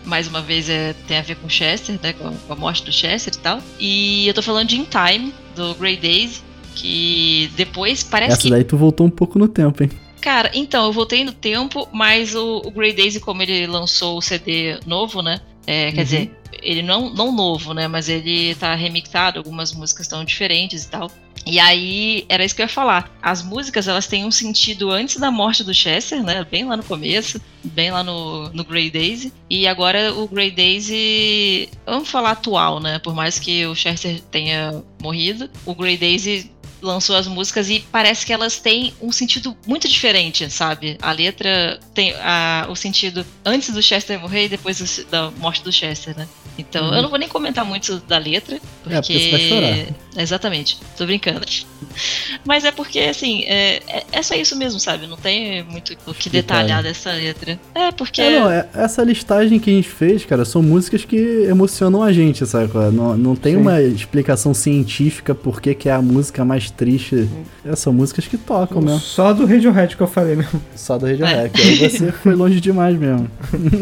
mais uma vez, é, tem a ver com Chester, né, com a, com a morte do Chester e tal. E eu tô falando de In Time, do Grey Days, que depois parece Essa que... daí tu voltou um pouco no tempo, hein? Cara, então, eu voltei no tempo, mas o, o Grey Days, como ele lançou o CD novo, né, é, quer Uhum. dizer, ele não, não novo, né, mas ele tá remixado, algumas músicas estão diferentes e tal. E aí, era isso que eu ia falar. As músicas, elas têm um sentido antes da morte do Chester, né? Bem lá no começo, bem lá no, no Grey Daisy. E agora o Grey Daisy, vamos falar atual, né? Por mais que o Chester tenha morrido, o Grey Daisy lançou as músicas e parece que elas têm um sentido muito diferente, sabe? A letra tem a- o sentido antes do Chester morrer e depois do- da morte do Chester, né? Então, Uhum. eu não vou nem comentar muito da letra, porque... É, porque você vai chorar. Exatamente, tô brincando. Mas é porque, assim, é, é, é só isso mesmo, sabe? Não tem muito o que detalhar dessa letra. É, porque... É, não, é- essa listagem que a gente fez, cara, são músicas que emocionam a gente, sabe? Não, não tem Sim. uma explicação científica por que, que é a música mais triste. É, são músicas que tocam mesmo. Só do Radiohead que eu falei mesmo. Só do Radiohead. Aí você foi longe demais mesmo.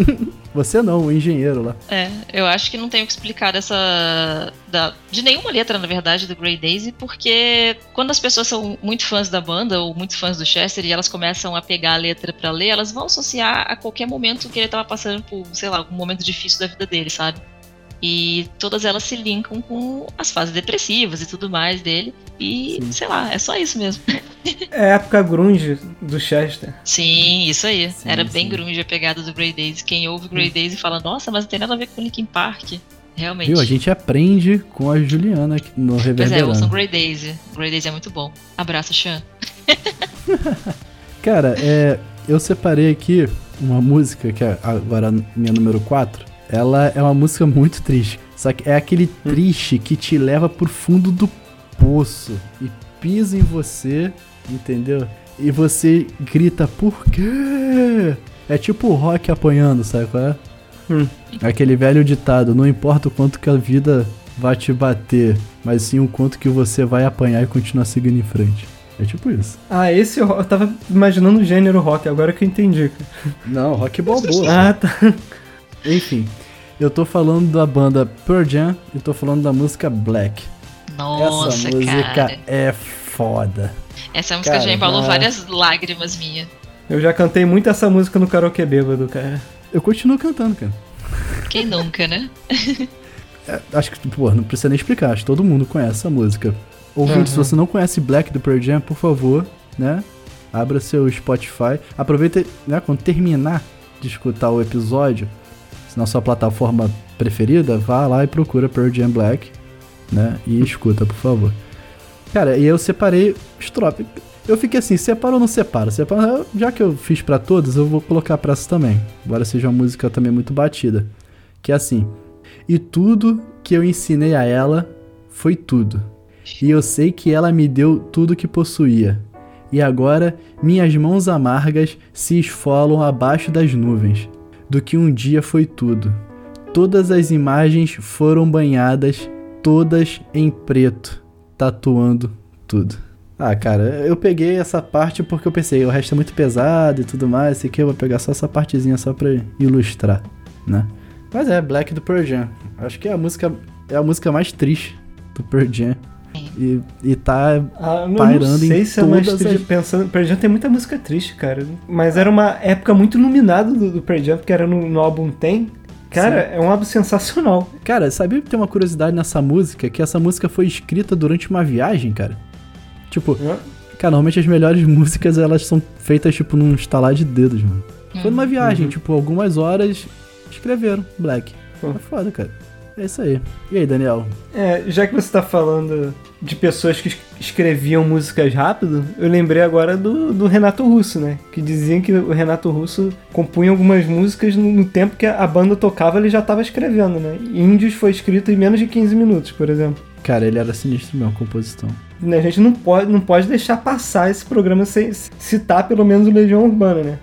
você não, o engenheiro lá. É, eu acho que não tenho que explicar dessa. Da, de nenhuma letra, na verdade, do Grey Daisy, porque quando as pessoas são muito fãs da banda, ou muito fãs do Chester, e elas começam a pegar a letra pra ler, elas vão associar a qualquer momento que ele tava passando por, sei lá, algum momento difícil da vida dele, sabe? E todas elas se linkam com as fases depressivas e tudo mais dele. E, Sim. sei lá, é só isso mesmo. É a época grunge do Chester. Sim, isso aí. Sim, Era bem sim. grunge a pegada do Grey Daisy. Quem ouve Grey Daisy fala, nossa, mas não tem nada a ver com Linkin Park. Realmente. Viu? A gente aprende com a Juliana aqui no Pois é, Reverberando. ouçam Grey Daisy. Grey Daisy é muito bom. Abraço, Chan. Cara, é, eu separei aqui uma música que é agora minha número 4. Ela é uma música muito triste. Só que é aquele triste que te leva pro fundo do poço e pisa em você, entendeu? E você grita, por quê? É tipo o rock apanhando, sabe qual é? Hum. Aquele velho ditado, não importa o quanto que a vida vai te bater, mas sim o quanto que você vai apanhar e continuar seguindo em frente. É tipo isso. Ah, esse eu tava imaginando o gênero rock, agora que eu entendi. Não, rock balboa. Ah, tá. Enfim, eu tô falando da banda Pearl Jam e tô falando da música Black. Nossa, Essa música cara. é foda. Essa música Cara, já embalou várias lágrimas minhas. Eu já cantei muito essa música no karaokê bêbado, cara. Eu continuo cantando, cara. Quem nunca, né? É, acho que, pô, não precisa nem explicar, acho que todo mundo conhece essa música. Ouvinte, Uhum. se você não conhece Black do Pearl Jam, por favor, né? Abra seu Spotify. Aproveita, né, quando terminar de escutar o episódio, na sua plataforma preferida, vá lá e procura Pearl Jam Black, né? E escuta, por favor. Cara, e eu separei estrofe. Eu fiquei assim, separa ou não separa? Separa, já que eu fiz pra todos, eu vou colocar pra essa também. Embora seja uma música também muito batida. Que é assim: E tudo que eu ensinei a ela foi tudo. E eu sei que ela me deu tudo que possuía. E agora minhas mãos amargas se esfolam abaixo das nuvens, do que um dia foi tudo. Todas as imagens foram banhadas, todas em preto, tatuando tudo. Ah, cara, eu peguei essa parte porque eu pensei, o resto é muito pesado e tudo mais, sei que eu vou pegar só essa partezinha só pra ilustrar, né? Mas é, Black do Pearl Jam. Acho que é a música é a música mais triste do Pearl Jam. E, e tá Ah, eu Pairando não sei em se é mais as- pensando. Pearl Jam tem muita música triste, cara. Mas era uma época muito iluminada do, do Pearl Jam, porque era no, no álbum Tem. Cara, é um álbum sensacional. Cara, sabia que tem uma curiosidade nessa música? Que essa música foi escrita durante uma viagem, cara. Tipo, cara, normalmente as melhores músicas elas são feitas, tipo, num estalar de dedos, mano. Foi numa viagem, Uhum. tipo, algumas horas escreveram Black. Uhum. É foda, cara. É isso aí. E aí, Daniel? É, já que você tá falando de pessoas que es- escreviam músicas rápido, eu lembrei agora do, do Renato Russo, né? Que diziam que o Renato Russo compunha algumas músicas no, no tempo que a banda tocava, ele já tava escrevendo, né? Índios foi escrito em menos de 15 minutos, por exemplo. Cara, ele era sinistro mesmo, composição. Né, A gente não pode, não pode deixar passar esse programa sem citar pelo menos o Legião Urbana, né?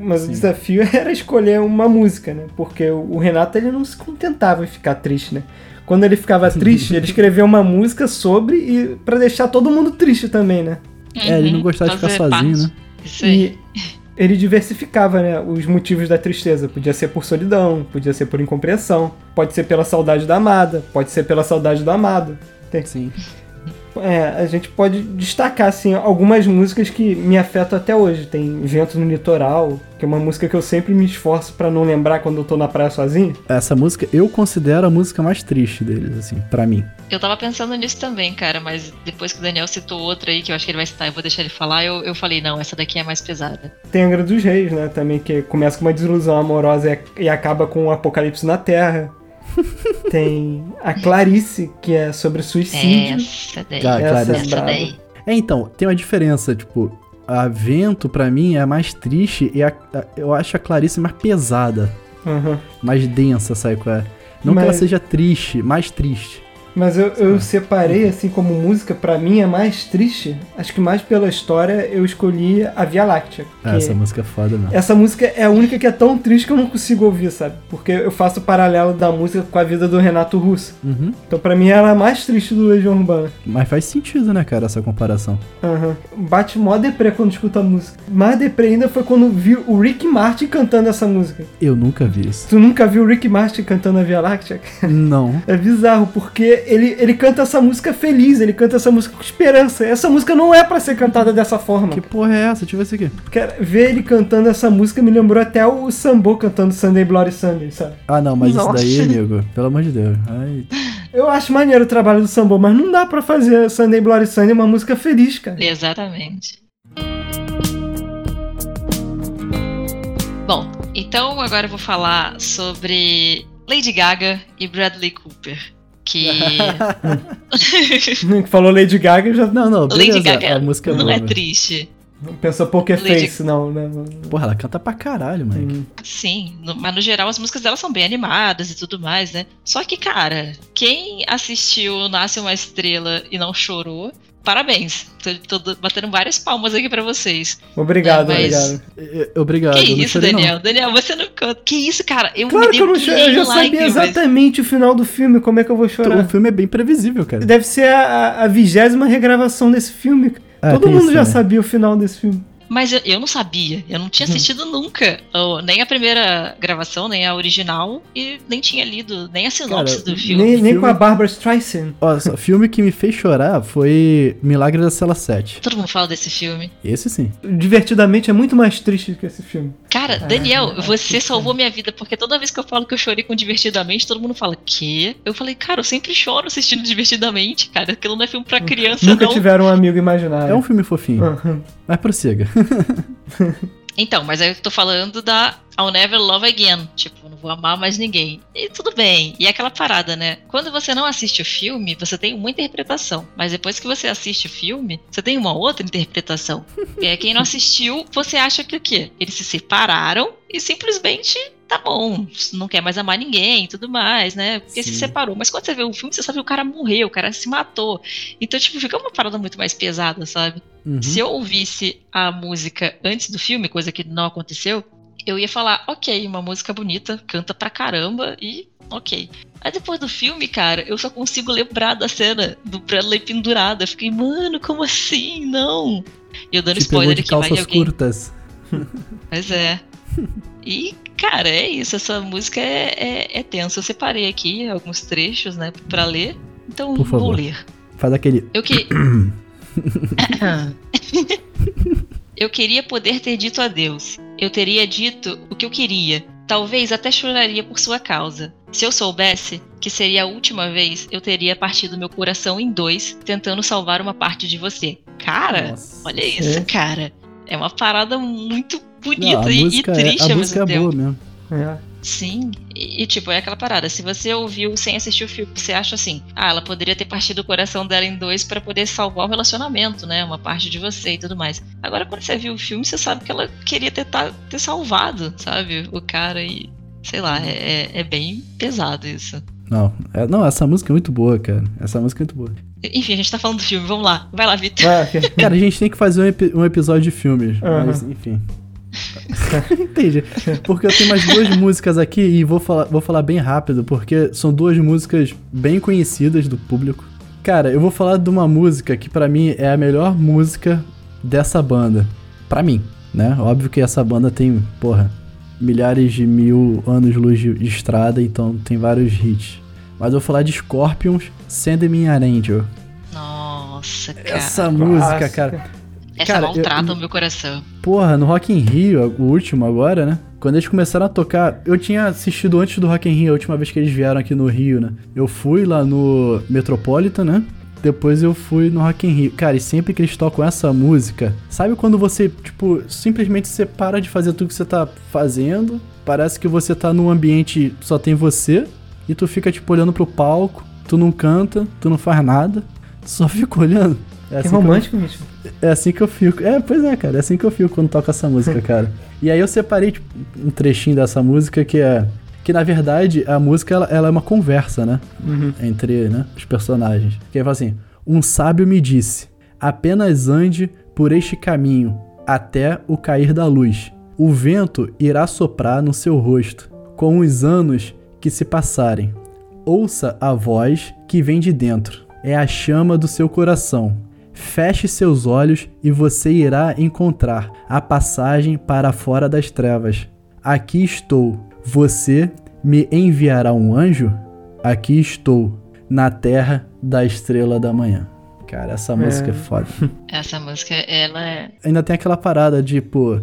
Mas o Sim. desafio era escolher uma música, né? Porque o o Renato ele não se contentava em ficar triste, né? Quando ele ficava triste, ele escrevia uma música sobre e para deixar todo mundo triste também, né? É, ele não gostava de ficar Uhum. Sozinho, parte. né? Isso aí. E ele diversificava, né, os motivos da tristeza. Podia ser por solidão, podia ser por incompreensão, pode ser pela saudade da amada, pode ser pela saudade do amado. Sim. É, a gente pode destacar assim algumas músicas que me afetam até hoje. Tem Vento no Litoral, que é uma música que eu sempre me esforço pra não lembrar quando eu tô na praia sozinho. Essa música, eu considero a música mais triste deles, assim, pra mim. Eu tava pensando nisso também, cara, mas depois que o Daniel citou outra aí, que eu acho que ele vai citar, eu vou deixar ele falar, eu, eu falei, não, essa daqui é mais pesada. Tem Angra dos Reis, né, também que começa com uma desilusão amorosa e, e acaba com um apocalipse na Terra. Tem a Clarice, que é sobre suicídio. Essa daí. Ah, Essa Clarice. é essa daí. É, então, tem uma diferença, tipo, a Vento, pra mim, é a mais triste e a- a- eu acho a Clarice mais pesada, Aham. mais densa, sabe qual é? Não que Mas- ela seja triste, mais triste. Mas eu, eu separei, assim, como música, pra mim é mais triste. Acho que mais pela história eu escolhi a Via Láctea. Ah, essa música é foda mesmo. Essa música é a única que é tão triste que eu não consigo ouvir, sabe? Porque eu faço o paralelo da música com a vida do Renato Russo. Uhum. Então pra mim ela é a mais triste do Legião Urbana. Mas faz sentido, né, cara, essa comparação. Aham. Bate mó deprê quando escuta a música. Mais deprê ainda foi quando vi o Rick Martin cantando essa música. Eu nunca vi isso. Tu nunca viu o Rick Martin cantando a Via Láctea? Não. É bizarro, porque ele, ele canta essa música feliz, ele canta essa música com esperança. Essa música não é pra ser cantada dessa forma. Que porra é essa? Deixa eu ver isso aqui. Cara, ver ele cantando essa música me lembrou até o Sambo cantando Sunday Bloody Sunday, sabe? Ah, não, mas Nossa. isso daí, amigo, pelo amor de Deus. Ai, Eu acho maneiro o trabalho do Sambo, mas não dá pra fazer Sunday Bloody Sunday uma música feliz, cara. Exatamente. Bom, então agora eu vou falar sobre Lady Gaga e Bradley Cooper. Que. Falou Lady Gaga já Não, não, beleza, Lady Gaga a música é não boa. é mas- triste. pensou Poker Lady- Face, não, né? Porra, ela canta pra caralho, mano. Hum. Sim, no- mas no geral as músicas dela são bem animadas e tudo mais, né? Só que, cara, quem assistiu Nasce uma Estrela e não chorou, parabéns. Tô, tô batendo várias palmas aqui pra vocês. Obrigado, É, mas- obrigado. Obrigado. que isso, chorei, não. Daniel? Daniel, você não canta. Que isso, cara? Eu Claro me que eu não chorei, eu já debulhei sabia like, mas- exatamente o final do filme, como é que eu vou chorar? O filme é bem previsível, cara. Deve ser a vigésima regravação desse filme. É, Todo mundo isso já também. sabia o final desse filme. Mas eu, eu não sabia, eu não tinha Uhum. assistido nunca. ou nem a primeira gravação, nem a original, e nem tinha lido nem a sinopse Cara, do filme. Nem, nem filme- com a Barbara Streisand. Ó, só, filme que me fez chorar foi Milagre da Cela 7. Todo mundo fala desse filme. Esse sim. Divertidamente é muito mais triste que esse filme. Cara, Ah, Daniel, que você salvou minha vida, porque toda vez que eu falo que eu chorei com Divertidamente, todo mundo fala, quê? Eu falei, cara, eu sempre choro assistindo Divertidamente, cara. Aquilo não é filme pra criança, Nunca não. tiveram um amigo imaginário. É um filme fofinho. Aham. Mas prossiga. Então, mas aí eu tô falando da I'll Never Love Again. Tipo, não vou amar mais ninguém. E tudo bem. E é aquela parada, né? Quando você não assiste o filme, você tem uma interpretação. Mas depois que você assiste o filme, você tem uma outra interpretação. E aí, quem não assistiu, você acha que o quê? Eles se separaram e simplesmente tá bom, não quer mais amar ninguém e tudo mais, né? Porque se Sim. separou. Mas quando você vê o filme, você sabe que o cara morreu, o cara se matou. Então, tipo, fica uma parada muito mais pesada, sabe? Uhum. Se eu ouvisse a música antes do filme, coisa que não aconteceu, eu ia falar, ok, uma música bonita, canta pra caramba e ok. Aí depois do filme, cara, eu só consigo lembrar da cena do Bradley pendurado. Eu fiquei, mano, como assim? Não! E eu dando Te spoiler aqui, vai alguém. curtas. Pois é. E, cara, é isso. Essa música é, é, é tensa. Eu separei aqui alguns trechos, né, pra ler. Então Por favor. vou ler. Faz aquele. Eu que. eu queria poder ter dito adeus. Eu teria dito o que eu queria. Talvez até choraria por sua causa. Se eu soubesse que seria a última vez, eu teria partido meu coração em dois, tentando salvar uma parte de você. Cara, Nossa. olha isso, É. cara. É uma parada muito bonita a e, e música, é, triste a ao música mesmo é tempo. boa mesmo. É. Sim, e, e, tipo, é aquela parada. Se você ouviu sem assistir o filme, você acha assim, ah, ela poderia ter partido o coração dela em dois pra poder salvar o relacionamento, né? Uma parte de você e tudo mais. Agora, quando você viu o filme, você sabe que ela queria ter, tá- ter salvado, sabe? O cara e. Sei lá, é, é- é bem pesado isso. Não, é- não, essa música é muito boa, cara. Essa música é muito boa. Enfim, a gente tá falando do filme, vamos lá. Vai lá, Vitor. Ah, Cara, a gente tem que fazer um, epi- um episódio de filmes. Aham. Mas, enfim. Entendi. Porque eu tenho mais duas músicas aqui e vou falar, vou falar bem rápido, porque são duas músicas bem conhecidas do público. Cara, eu vou falar de uma música que pra mim é a melhor música dessa banda. Pra mim, né? Óbvio que essa banda tem, porra, milhares de mil anos luz de de estrada, então tem vários hits. Mas eu vou falar de Scorpions, Send Me an Angel. Nossa, cara. Essa música, Clássica. cara. Essa cara, maltrata eu- o meu coração. Porra, no Rock in Rio, o último agora, né? Quando eles começaram a tocar, eu tinha assistido antes do Rock in Rio, a última vez que eles vieram aqui no Rio, né? Eu fui lá no Metropolitan, né? Depois eu fui no Rock in Rio. Cara, e sempre que eles tocam essa música, sabe quando você, tipo, simplesmente você para de fazer tudo que você tá fazendo? Parece que você tá num ambiente só tem você e tu fica tipo olhando pro palco, tu não canta, tu não faz nada, tu só fica olhando. É Que assim que eu- romântico, bicho. É assim que eu fico. É, pois é, cara. É assim que eu fico quando toco essa música, cara. E aí eu separei tipo, um trechinho dessa música que é. Que na verdade a música ela, ela é uma conversa, né? Uhum. Entre né, os personagens. Que aí fala assim: Um sábio me disse: apenas ande por este caminho até o cair da luz. O vento irá soprar no seu rosto com os anos que se passarem. Ouça a voz que vem de dentro. É a chama do seu coração. Feche seus olhos e você irá encontrar a passagem para fora das trevas. Aqui estou. Você me enviará um anjo? Aqui estou, na terra da estrela da manhã. Cara, essa música é foda. Essa música, ela é. Ainda tem aquela parada de, pô,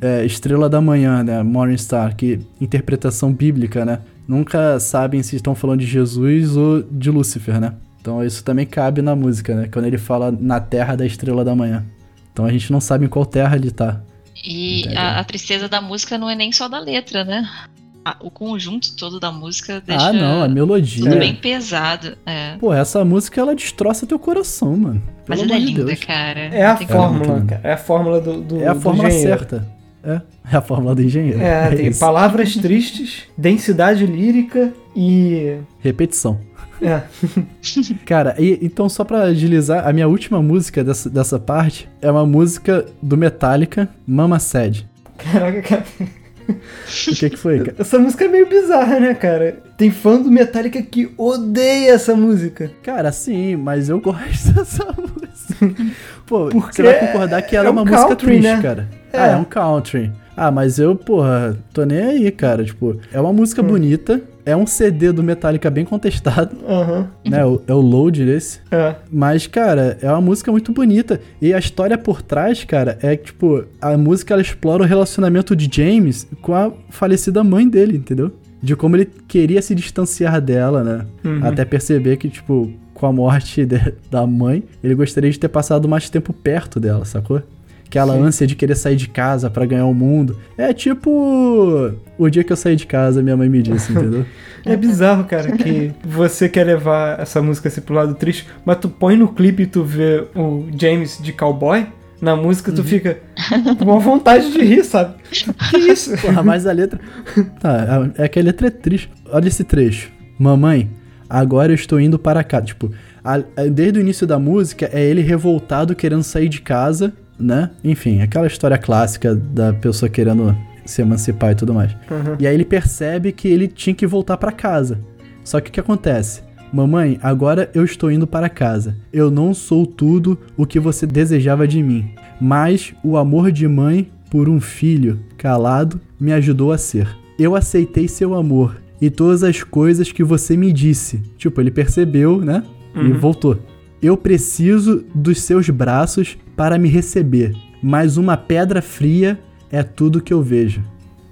é, estrela da manhã, né? Morning Star, que interpretação bíblica, né? Nunca sabem se estão falando de Jesus ou de Lúcifer, né? Então isso também cabe na música, né? Quando ele fala na terra da estrela da manhã. Então a gente não sabe em qual terra ele tá. E a, a tristeza da música não é nem só da letra, né? A- o conjunto todo da música deixa ah, não, a melodia. tudo bem pesado. É. Pô, essa música ela destroça teu coração, mano. Mas Pelo ela é linda, Deus. cara. É a fórmula, cara. É a fórmula do, do É a do fórmula engenheiro. certa. É, é a fórmula do engenheiro. É, tem isso. palavras tristes, densidade lírica e. Repetição. É. Cara, e, então só pra agilizar, a minha última música dessa, dessa parte é uma música do Metallica, Mama Said. Caraca, cara. O que que foi, cara? Essa música é meio bizarra, né, cara? Tem fã do Metallica que odeia essa música. Cara, sim, mas eu gosto dessa música. Pô, Porque você vai concordar que ela é, é uma um música country, triste, né? cara. É. Ah, é um country. Ah, mas eu, porra, tô nem aí, cara. Tipo, é uma música Hum. bonita, é um CD do Metallica bem contestado, Aham. né? O- É o Load desse. É. Mas, cara, é uma música muito bonita. E a história por trás, cara, é que, tipo, a música ela explora o relacionamento de James com a falecida mãe dele, entendeu? De como ele queria se distanciar dela, né? Uhum. Até perceber que, tipo, com a morte de- da mãe, ele gostaria de ter passado mais tempo perto dela, sacou? Aquela Sim. ânsia de querer sair de casa pra ganhar o mundo. É tipo o dia que eu saí de casa, minha mãe me disse, entendeu? É bizarro, cara, que você quer levar essa música assim pro lado triste, mas tu põe no clipe e tu vê o James de cowboy, na música Uhum. tu fica com uma vontade de rir, sabe? Que isso? Porra, mas a letra. Tá, é que a letra é triste. Olha esse trecho. Mamãe, agora eu estou indo para casa. Tipo, a- a- desde o início da música é ele revoltado querendo sair de casa, né? Enfim, aquela história clássica da pessoa querendo se emancipar e tudo mais. Uhum. E aí ele percebe que ele tinha que voltar para casa. Só que o que acontece? Mamãe, agora eu estou indo para casa. Eu não sou tudo o que você desejava de mim, mas o amor de mãe por um filho calado me ajudou a ser. Eu aceitei seu amor e todas as coisas que você me disse. Tipo, ele percebeu, né? E Uhum. voltou. Eu preciso dos seus braços para me receber, mas uma pedra fria é tudo que eu vejo.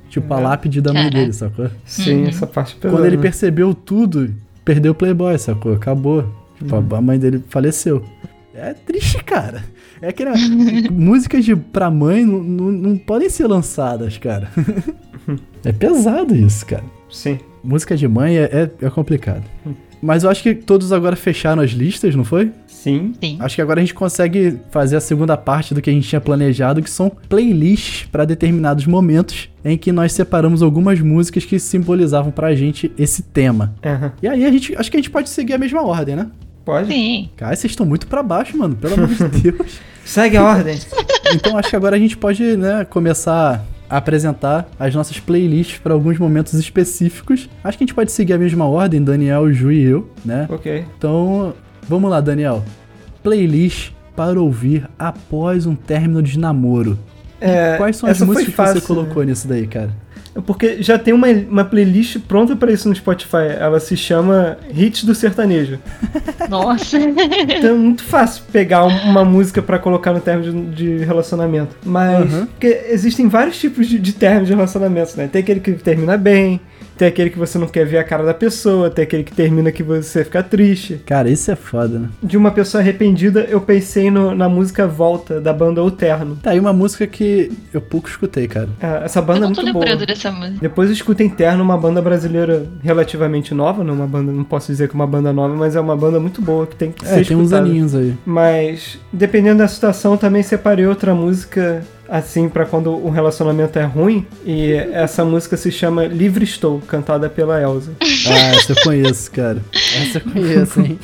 Tipo a É. lápide da mãe Caraca. dele, sacou? Sim, Uhum. essa parte pesada. Quando ele né? percebeu tudo, perdeu o Playboy, sacou? Acabou. Tipo, Uhum. a mãe dele faleceu. É triste, cara. É aquele. músicas de, pra mãe não, não, não podem ser lançadas, cara. é pesado isso, cara. Sim. Música de mãe é, é, é complicado. Mas eu acho que todos agora fecharam as listas, não foi? Sim. Sim. Acho que agora a gente consegue fazer a segunda parte do que a gente tinha planejado, que são playlists para determinados momentos em que nós separamos algumas músicas que simbolizavam pra gente esse tema. Aham. E aí a gente, acho que a gente pode seguir a mesma ordem, né? Pode? Sim. Cara, vocês estão muito pra baixo, mano, pelo amor de Deus. Segue a ordem. Então acho que agora a gente pode, né, começar apresentar as nossas playlists para alguns momentos específicos. Acho que a gente pode seguir a mesma ordem, Daniel, Ju e eu, né? ok. Então, vamos lá, Daniel. Playlist para ouvir após um término de namoro. É, Quais são as músicas que fácil, você colocou nisso daí, cara? Né? Porque já tem uma, uma playlist pronta pra isso no Spotify. Ela se chama Hits do Sertanejo. Nossa. Então é muito fácil pegar um- uma música pra colocar no término de, de relacionamento. Mas. Uhum. Porque existem vários tipos de, de términos de relacionamentos, né? Tem aquele que termina bem, tem aquele que você não quer ver a cara da pessoa, tem aquele que termina que você fica triste. Cara, isso é foda, né? De uma pessoa arrependida, eu pensei no- na música Volta, da banda O Terno. Tá aí uma música que eu pouco escutei, cara. Ah, Essa Eu banda é não tô muito boa. lembrando dessa música. Depois eu escuto Interno, uma banda brasileira relativamente nova, não uma banda, não posso dizer que é uma banda nova, mas é uma banda muito boa que tem que É, ser tem uns escutada. aninhos aí. Mas dependendo da situação, eu também separei outra música assim pra quando o relacionamento é ruim, e essa música se chama Livre Estou, cantada pela Elsa. Ah, essa eu conheço, cara. Essa eu conheço, hein?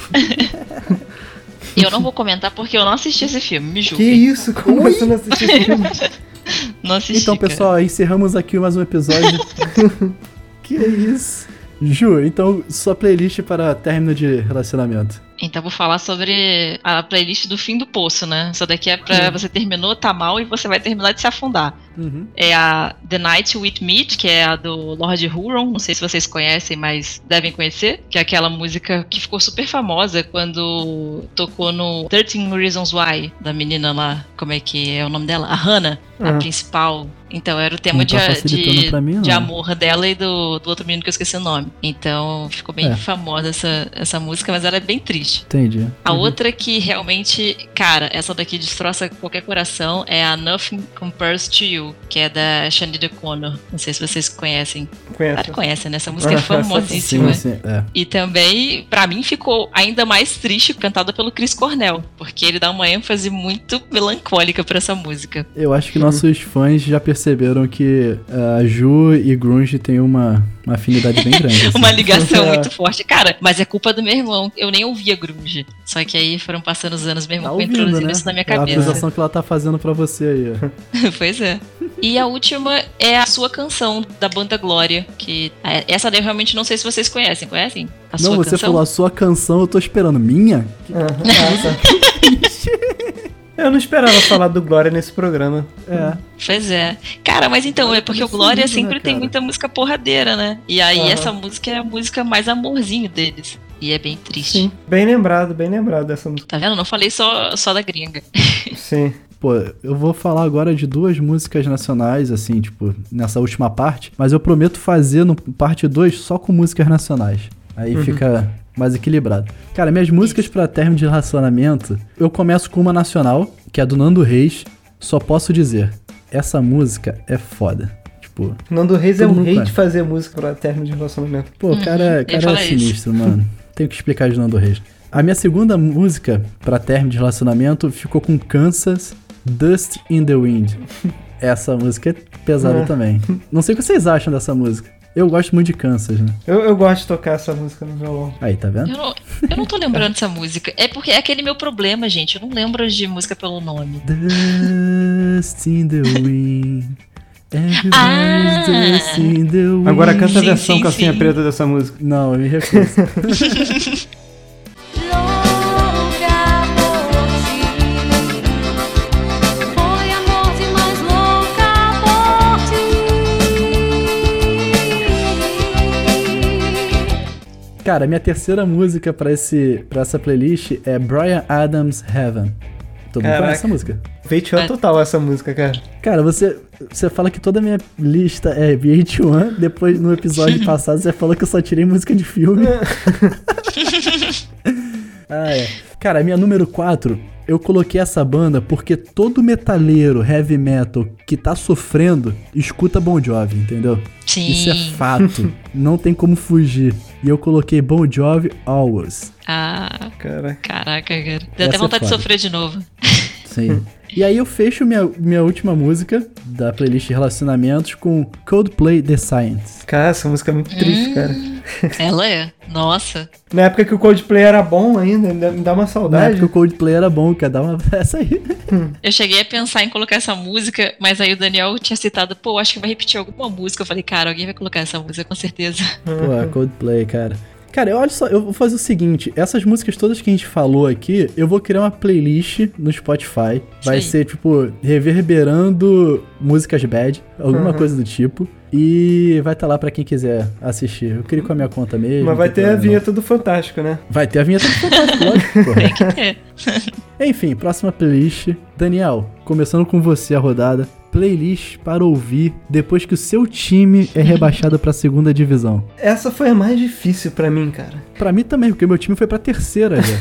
E eu não vou comentar porque eu não assisti esse filme, me que julguem. isso? Como você não assistiu esse filme? Não assisti. Então, cara. pessoal, encerramos aqui mais um episódio. que isso? Ju, então, sua playlist para término de relacionamento. Então vou falar sobre a playlist do fim do poço, né? Essa daqui é pra você terminou, tá mal e você vai terminar de se afundar. Uhum. É a The Night With Meat, que é a do Lord Huron. Não sei se vocês conhecem, mas devem conhecer. Que é aquela música que ficou super famosa quando tocou no 13 Reasons Why, da menina lá. Como é que é o nome dela? A Hannah, a Aham. principal. Então era o tema de, tá de, pra mim, de amor dela e do, do outro menino que eu esqueci o nome. Então ficou bem É. famosa essa, essa música, mas ela é bem triste. Entendi. A Uhum. outra que realmente, cara, essa daqui destroça qualquer coração é a Nothing Compares to You, que é da Shanida Connor. Não sei se vocês conhecem. Claro Conhece? que conhecem, né? Essa música é famosíssima. Sim, sim. É. E também, pra mim, ficou ainda mais triste cantada pelo Chris Cornell, porque ele dá uma ênfase muito melancólica pra essa música. Eu acho que nossos fãs já perceberam que a Ju e Grunge têm uma, uma afinidade bem grande. assim. Uma ligação É. muito forte. Cara, mas é culpa do meu irmão. Eu nem ouvia grunge. Só que aí foram passando os anos, meu irmão Tá ouvindo, introduzindo né? isso na minha É a cabeça. acusação que ela tá fazendo pra você aí. ó. pois é. E a última é a sua canção da banda Glória, que é, essa daí eu realmente não sei se vocês conhecem. Conhecem? A Não, sua você canção? falou a sua canção, eu tô esperando. Minha? Aham. Ah, tá. Eu não esperava falar do Glória nesse programa. É. Pois é. Cara, mas então, é porque o Glória né, sempre tem cara? muita música porradeira, né? E aí Aham. essa música é a música mais amorzinho deles. E é bem triste. Sim. Bem lembrado, bem lembrado dessa música. Tá vendo? Não falei só, só da gringa. Sim. Pô, eu vou falar agora de duas músicas nacionais, assim, tipo, nessa última parte, mas eu prometo fazer no parte 2 só com músicas nacionais. Aí Uhum. fica mais equilibrado. Cara, minhas músicas pra término de relacionamento, eu começo com uma nacional, que é do Nando Reis, só posso dizer, essa música é foda. Tipo, Nando Reis é um rei conhece. de fazer música pra término de relacionamento. Pô, o cara, cara é falar isso. sinistro, mano. Tenho que explicar de Nando Reis. A minha segunda música pra término de relacionamento ficou com Kansas, Dust in the Wind. Essa música é pesada É. também. Não sei o que vocês acham dessa música. Eu gosto muito de Kansas, né? Eu, eu gosto de tocar essa música no violão. Aí, tá vendo? Eu não, eu não tô lembrando dessa música. É porque é aquele meu problema, gente. Eu não lembro de música pelo nome. Dust in the Wind. Ah! Agora canta a Sim, versão sim, calcinha sim. preta dessa música. Não, eu me recuso. Cara, minha terceira música pra essa playlist é Brian Adams Heaven. Todo mundo Caraca. conhece essa música? VH1 É. total essa música, cara. Cara, você, você fala que toda a minha lista é VH1, depois no episódio passado você falou que eu só tirei música de filme. ah, é. Cara, minha número 4, eu coloquei essa banda porque todo metaleiro heavy metal que tá sofrendo escuta Bon Jovi, entendeu? Sim. Isso é fato. Não tem como fugir. E eu coloquei Bon Jovi Always. Ah, Caraca. caraca, cara. Deu até é vontade de foda. sofrer de novo. Sim. E aí eu fecho minha, minha última música da playlist de relacionamentos com Coldplay The Science. Cara, essa música é muito triste, cara. Ela é. Nossa. Na época que o Coldplay era bom ainda, me dá uma Na saudade. época o Coldplay era bom, cara. Dá uma essa aí. Eu cheguei a pensar em colocar essa música, mas aí o Daniel tinha citado, pô, acho que vai repetir alguma música. Eu falei, cara, alguém vai colocar essa música, com certeza. Pô, Coldplay, cara. Cara, olha só, eu vou fazer o seguinte: essas músicas todas que a gente falou aqui, eu vou criar uma playlist no Spotify. Vai Sim. ser, tipo, reverberando músicas bad, alguma Uhum. coisa do tipo. E vai estar lá pra quem quiser assistir. Eu crio com a minha conta mesmo. Mas vai ter a vinheta do Fantástico, né? Vai ter a vinheta do Fantástico, lógico. Tem que ter. Enfim, próxima playlist. Daniel, começando com você a rodada. Playlist para ouvir depois que o seu time é rebaixado pra segunda divisão. Essa foi a mais difícil pra mim, cara. Pra mim também, porque meu time foi pra terceira já.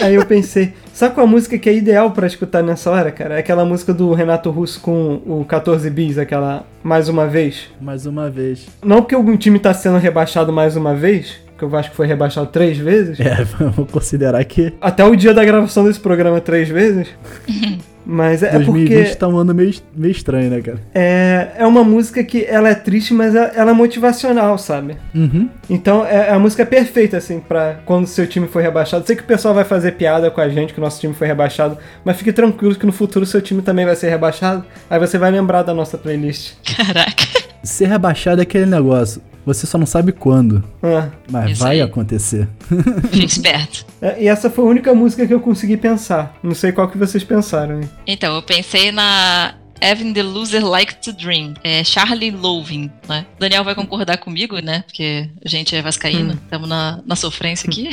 Aí eu pensei, sabe qual a música que é ideal pra escutar nessa hora, cara? É aquela música do Renato Russo com o 14 Bis, aquela Mais Uma Vez. Mais uma vez. Não porque algum time tá sendo rebaixado mais uma vez, que o Vasco foi rebaixado três vezes. É, vamos considerar que Até o dia da gravação desse programa três vezes. Mas é, é 2020 porque tá um ano meio, meio estranho, né, cara? é, é uma música que ela é triste, mas ela ela é motivacional, sabe? Uhum. Então é, a música é perfeita, assim, pra quando seu time for rebaixado. Sei que o pessoal vai fazer piada com a gente que o nosso time foi rebaixado, mas fique tranquilo que no futuro seu time também vai ser rebaixado. Aí você vai lembrar da nossa playlist. Caraca. Ser rebaixado é aquele negócio. Você só não sabe quando, Ah, mas Isso vai aí. acontecer. Fique esperto. é, e essa foi a única música que eu consegui pensar. Não sei qual que vocês pensaram. hein? Então, eu pensei na Having the Loser Like to Dream. É Charlie Loving, né? O Daniel vai concordar comigo, né? Porque a gente é vascaíno, estamos na, na sofrência aqui.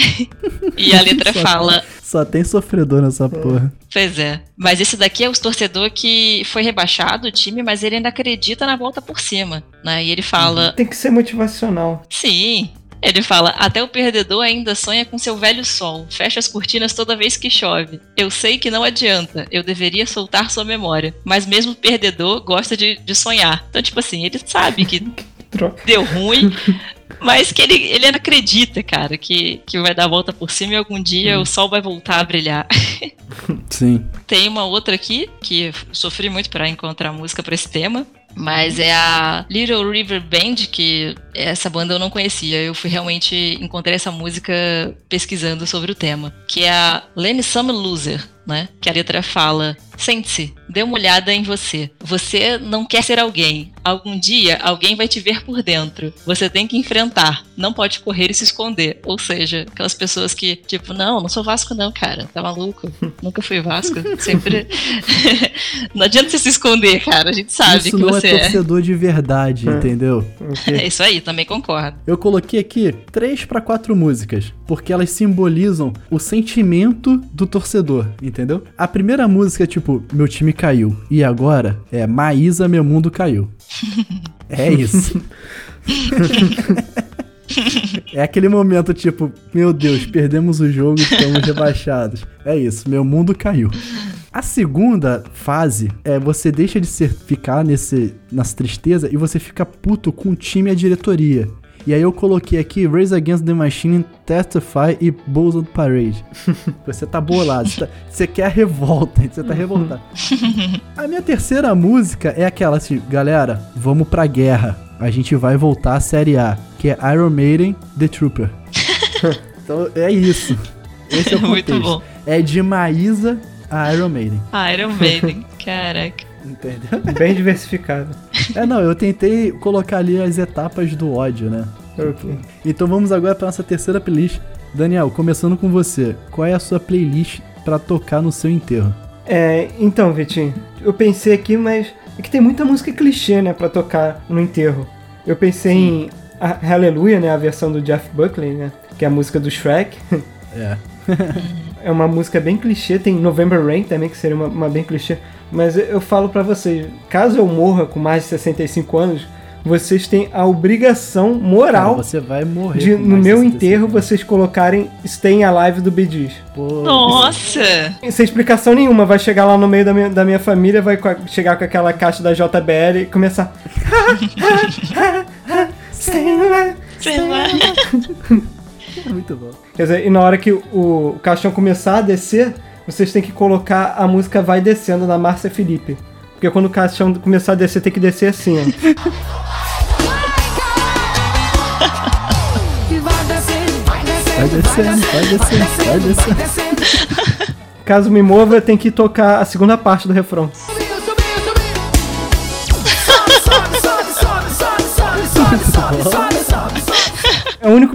e a letra Só- fala... Só tem sofredor nessa porra. Pois é. Mas esse daqui é o torcedor que foi rebaixado, o time, mas ele ainda acredita na volta por cima, né? E ele fala... Tem que ser motivacional. Sim. Ele fala: Até o perdedor ainda sonha com seu velho sol. Fecha as cortinas toda vez que chove. Eu sei que não adianta. Eu deveria soltar sua memória. Mas mesmo o perdedor gosta de, de sonhar. Então, tipo assim, ele sabe que deu ruim. Mas que ele, ele acredita, cara, que, que vai dar a volta por cima e algum dia o sol vai voltar a brilhar. Sim. Tem uma outra aqui que sofri muito pra encontrar música pra esse tema, mas é a Little River Band, que essa banda eu não conhecia. Eu fui realmente encontrei essa música pesquisando sobre o tema, que é a Lenny Some Loser, né? Que a letra fala: Sente-se, dê uma olhada em você. Você não quer ser alguém. Algum dia alguém vai te ver por dentro. Você tem que enfrentar. Não pode correr e se esconder. Ou seja, aquelas pessoas que, tipo, não, não sou Vasco, não, cara. Tá maluco? Nunca fui Vasco. Sempre. não adianta você se esconder, cara. A gente sabe Isso que não você é é. torcedor de verdade, É. entendeu? Ok. É isso aí, também concordo. Eu coloquei aqui três pra quatro músicas, porque elas simbolizam o sentimento do torcedor, entendeu? A primeira música é tipo, meu time caiu. E agora é Maísa, meu mundo caiu. É isso. É aquele momento tipo, meu Deus, perdemos o jogo estamos rebaixados. É isso, meu mundo caiu. A segunda fase é você deixa de ser ficar nesse nessa tristeza e você fica puto com o time e a diretoria. E aí eu coloquei aqui Raise Against the Machine, Testify e Bulls on Parade. Você tá bolado, você, tá- você quer a revolta, você tá revoltado. A minha terceira música é aquela assim, galera, vamos pra guerra. A gente vai voltar à Série A, que é Iron Maiden, The Trooper. então é isso. Esse é o Muito contexto. bom. É de Maísa a Iron Maiden, Iron Maiden. Caraca. entendeu? Bem diversificado. É, não, eu tentei colocar ali as etapas do ódio, né? Ok. Então vamos agora para nossa terceira playlist. Daniel, começando com você, qual é a sua playlist pra tocar no seu enterro? É, então, Vitinho, eu pensei aqui, mas é que tem muita música clichê, né, pra tocar no enterro. Eu pensei em a Hallelujah, né? A versão do Jeff Buckley, né? Que é a música do Shrek. É. É uma música bem clichê, tem November Rain também, que seria uma, uma bem clichê. Mas eu, falo pra vocês, caso eu morra com mais de 65 anos, vocês têm a obrigação Cara, moral você vai morrer. de, no meu 65 enterro, anos. vocês colocarem Staying Alive do. Pô, Nossa! Sem explicação nenhuma, vai chegar lá no meio da minha, da minha família, vai chegar com aquela caixa da JBL e começar. Staying alive. Lá. Muito bom. Quer dizer, e na hora que o, o caixão começar a descer, vocês têm que colocar a música Vai Descendo da Márcia Felipe. Porque quando o caixão começar a descer, tem que descer assim, ó. Vai descendo, vai descendo, vai descendo, vai descendo. Caso me mova, tem que tocar a segunda parte do refrão. Subiu, subiu,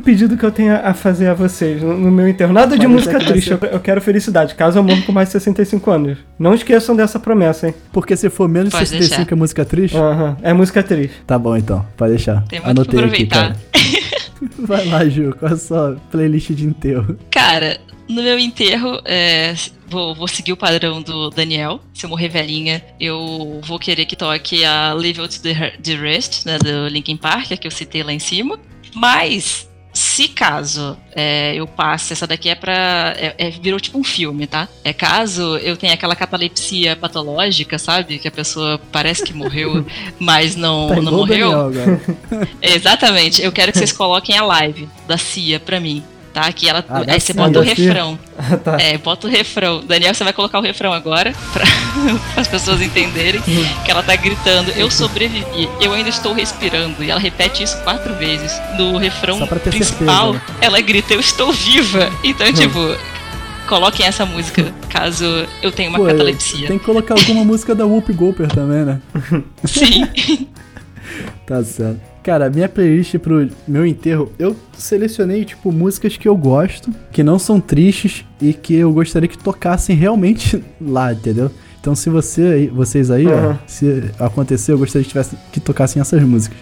pedido que eu tenho a fazer a vocês no, no meu enterro. Nada de Pode música triste, eu, eu quero felicidade. Caso eu morra com mais de 65 anos. Não esqueçam dessa promessa, hein? Porque se for menos de Pode 65 deixar. é música triste? Aham, é música triste. Tá bom então, pode deixar. Tem muito Anotei pra aqui, aproveitar. cara. Vai lá, Ju, qual é a sua playlist de enterro? Cara, no meu enterro, é, vou, vou seguir o padrão do Daniel. Se eu morrer velhinha, eu vou querer que toque a Leave It to the, the Rest, né, do Linkin Park, que eu citei lá em cima. Mas, se caso é, eu passe, essa daqui é pra. É, é- virou tipo um filme, tá? É caso eu tenha aquela catalepsia patológica, sabe? Que a pessoa parece que morreu, mas não, Tá não morreu. Exatamente. Eu quero que vocês coloquem a live da Cia pra mim, tá? Que ela, Ah, aí você bota o refrão. Ah, tá. É, bota o refrão. Daniel, você vai colocar o refrão agora pra as pessoas entenderem que ela tá gritando: Eu sobrevivi, eu ainda estou respirando. E ela repete isso quatro vezes. No refrão principal, certeza, né? ela grita: Eu estou viva. Então, tipo, coloquem essa música caso eu tenha uma Pô, catalepsia. Tem que colocar alguma música da Whoop Goldberg também, né? Sim. Tá certo. Cara, minha playlist pro meu enterro, eu selecionei, tipo, músicas que eu gosto, que não são tristes e que eu gostaria que tocassem realmente lá, entendeu? Então, se você aí, vocês aí, ó, Aham. se acontecer, eu gostaria que, tivesse, que tocassem essas músicas.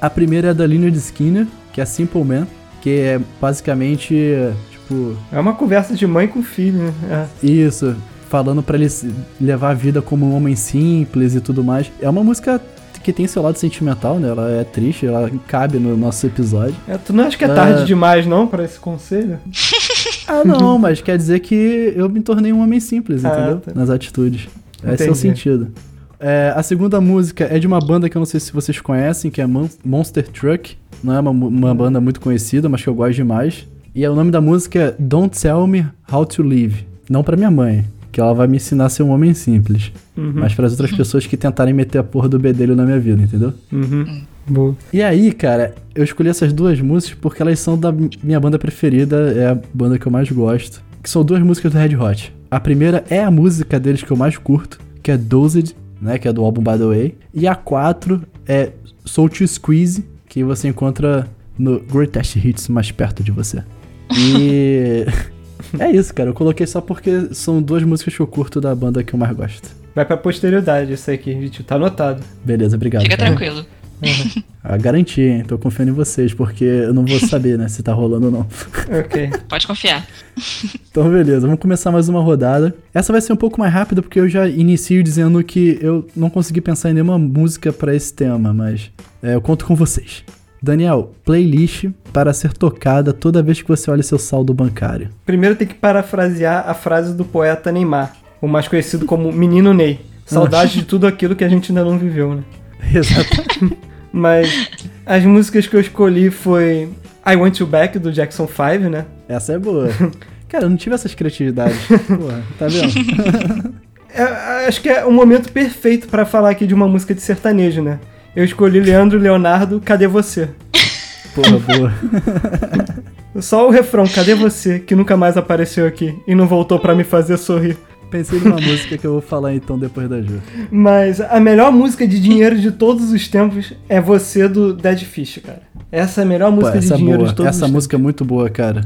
A primeira é da Leonard Skinner, que é Simple Man, que é basicamente, tipo, É uma conversa de mãe com filho, né? isso, falando pra ele levar a vida como um homem simples e tudo mais. É uma música que tem seu lado sentimental, né? Ela é triste, ela cabe no nosso episódio. É. É, tu não acha que é Ah. tarde demais, não, pra esse conselho? Ah, não, mas quer dizer que eu me tornei um homem simples, Ah, entendeu? tá. Nas atitudes. Esse é o Entendi. sentido. É, a segunda música é de uma banda que eu não sei se vocês conhecem, que é Mon- Monster Truck. Não é uma, uma banda muito conhecida, mas que eu gosto demais. E o nome da música é Don't Tell Me How to Live. Não pra minha mãe, que ela vai me ensinar a ser um homem simples. Uhum. Mas para as outras pessoas que tentarem meter a porra do bedelho na minha vida, entendeu? Uhum. Boa. E aí, cara, eu escolhi essas duas músicas porque elas são da minha banda preferida, é a banda que eu mais gosto. Que são duas músicas do Red Hot. A primeira é a música deles que eu mais curto, que é Dosed, né? Que é do álbum By the Way. E a quatro é Soul to Squeeze, que você encontra no Greatest Hits mais perto de você. E. é isso, cara. Eu coloquei só porque são duas músicas que eu curto da banda que eu mais gosto. Vai pra posterioridade isso aqui, gente. Tá anotado. Beleza, obrigado. Fica cara. tranquilo. Ah, garanti, hein? Tô confiando em vocês, porque eu não vou saber, né, se tá rolando ou não. Ok. Pode confiar. Então, beleza, vamos começar mais uma rodada. Essa vai ser um pouco mais rápida, porque eu já inicio dizendo que eu não consegui pensar em nenhuma música pra esse tema, mas é, eu conto com vocês. Daniel, playlist para ser tocada toda vez que você olha seu saldo bancário. Primeiro tem que parafrasear a frase do poeta Neymar, o mais conhecido como Menino Ney. Saudade de tudo aquilo que a gente ainda não viveu, né? Exato. Mas as músicas que eu escolhi foi I Want You Back, do Jackson 5, né? Essa é boa. Cara, eu não tive essas criatividades. Porra, tá vendo? É, acho que é o momento perfeito pra falar aqui de uma música de sertanejo, né? Eu escolhi Leandro Leonardo, Cadê Você? Porra, boa. Só o refrão, Cadê Você? Que nunca mais apareceu aqui e não voltou pra me fazer sorrir. Pensei numa música que eu vou falar então depois da Ju. Mas a melhor música de dinheiro de todos os tempos é Você do Dead Fish, cara. Essa é a melhor Pô, música essa de é dinheiro boa. de todos Essa os música é muito boa, cara.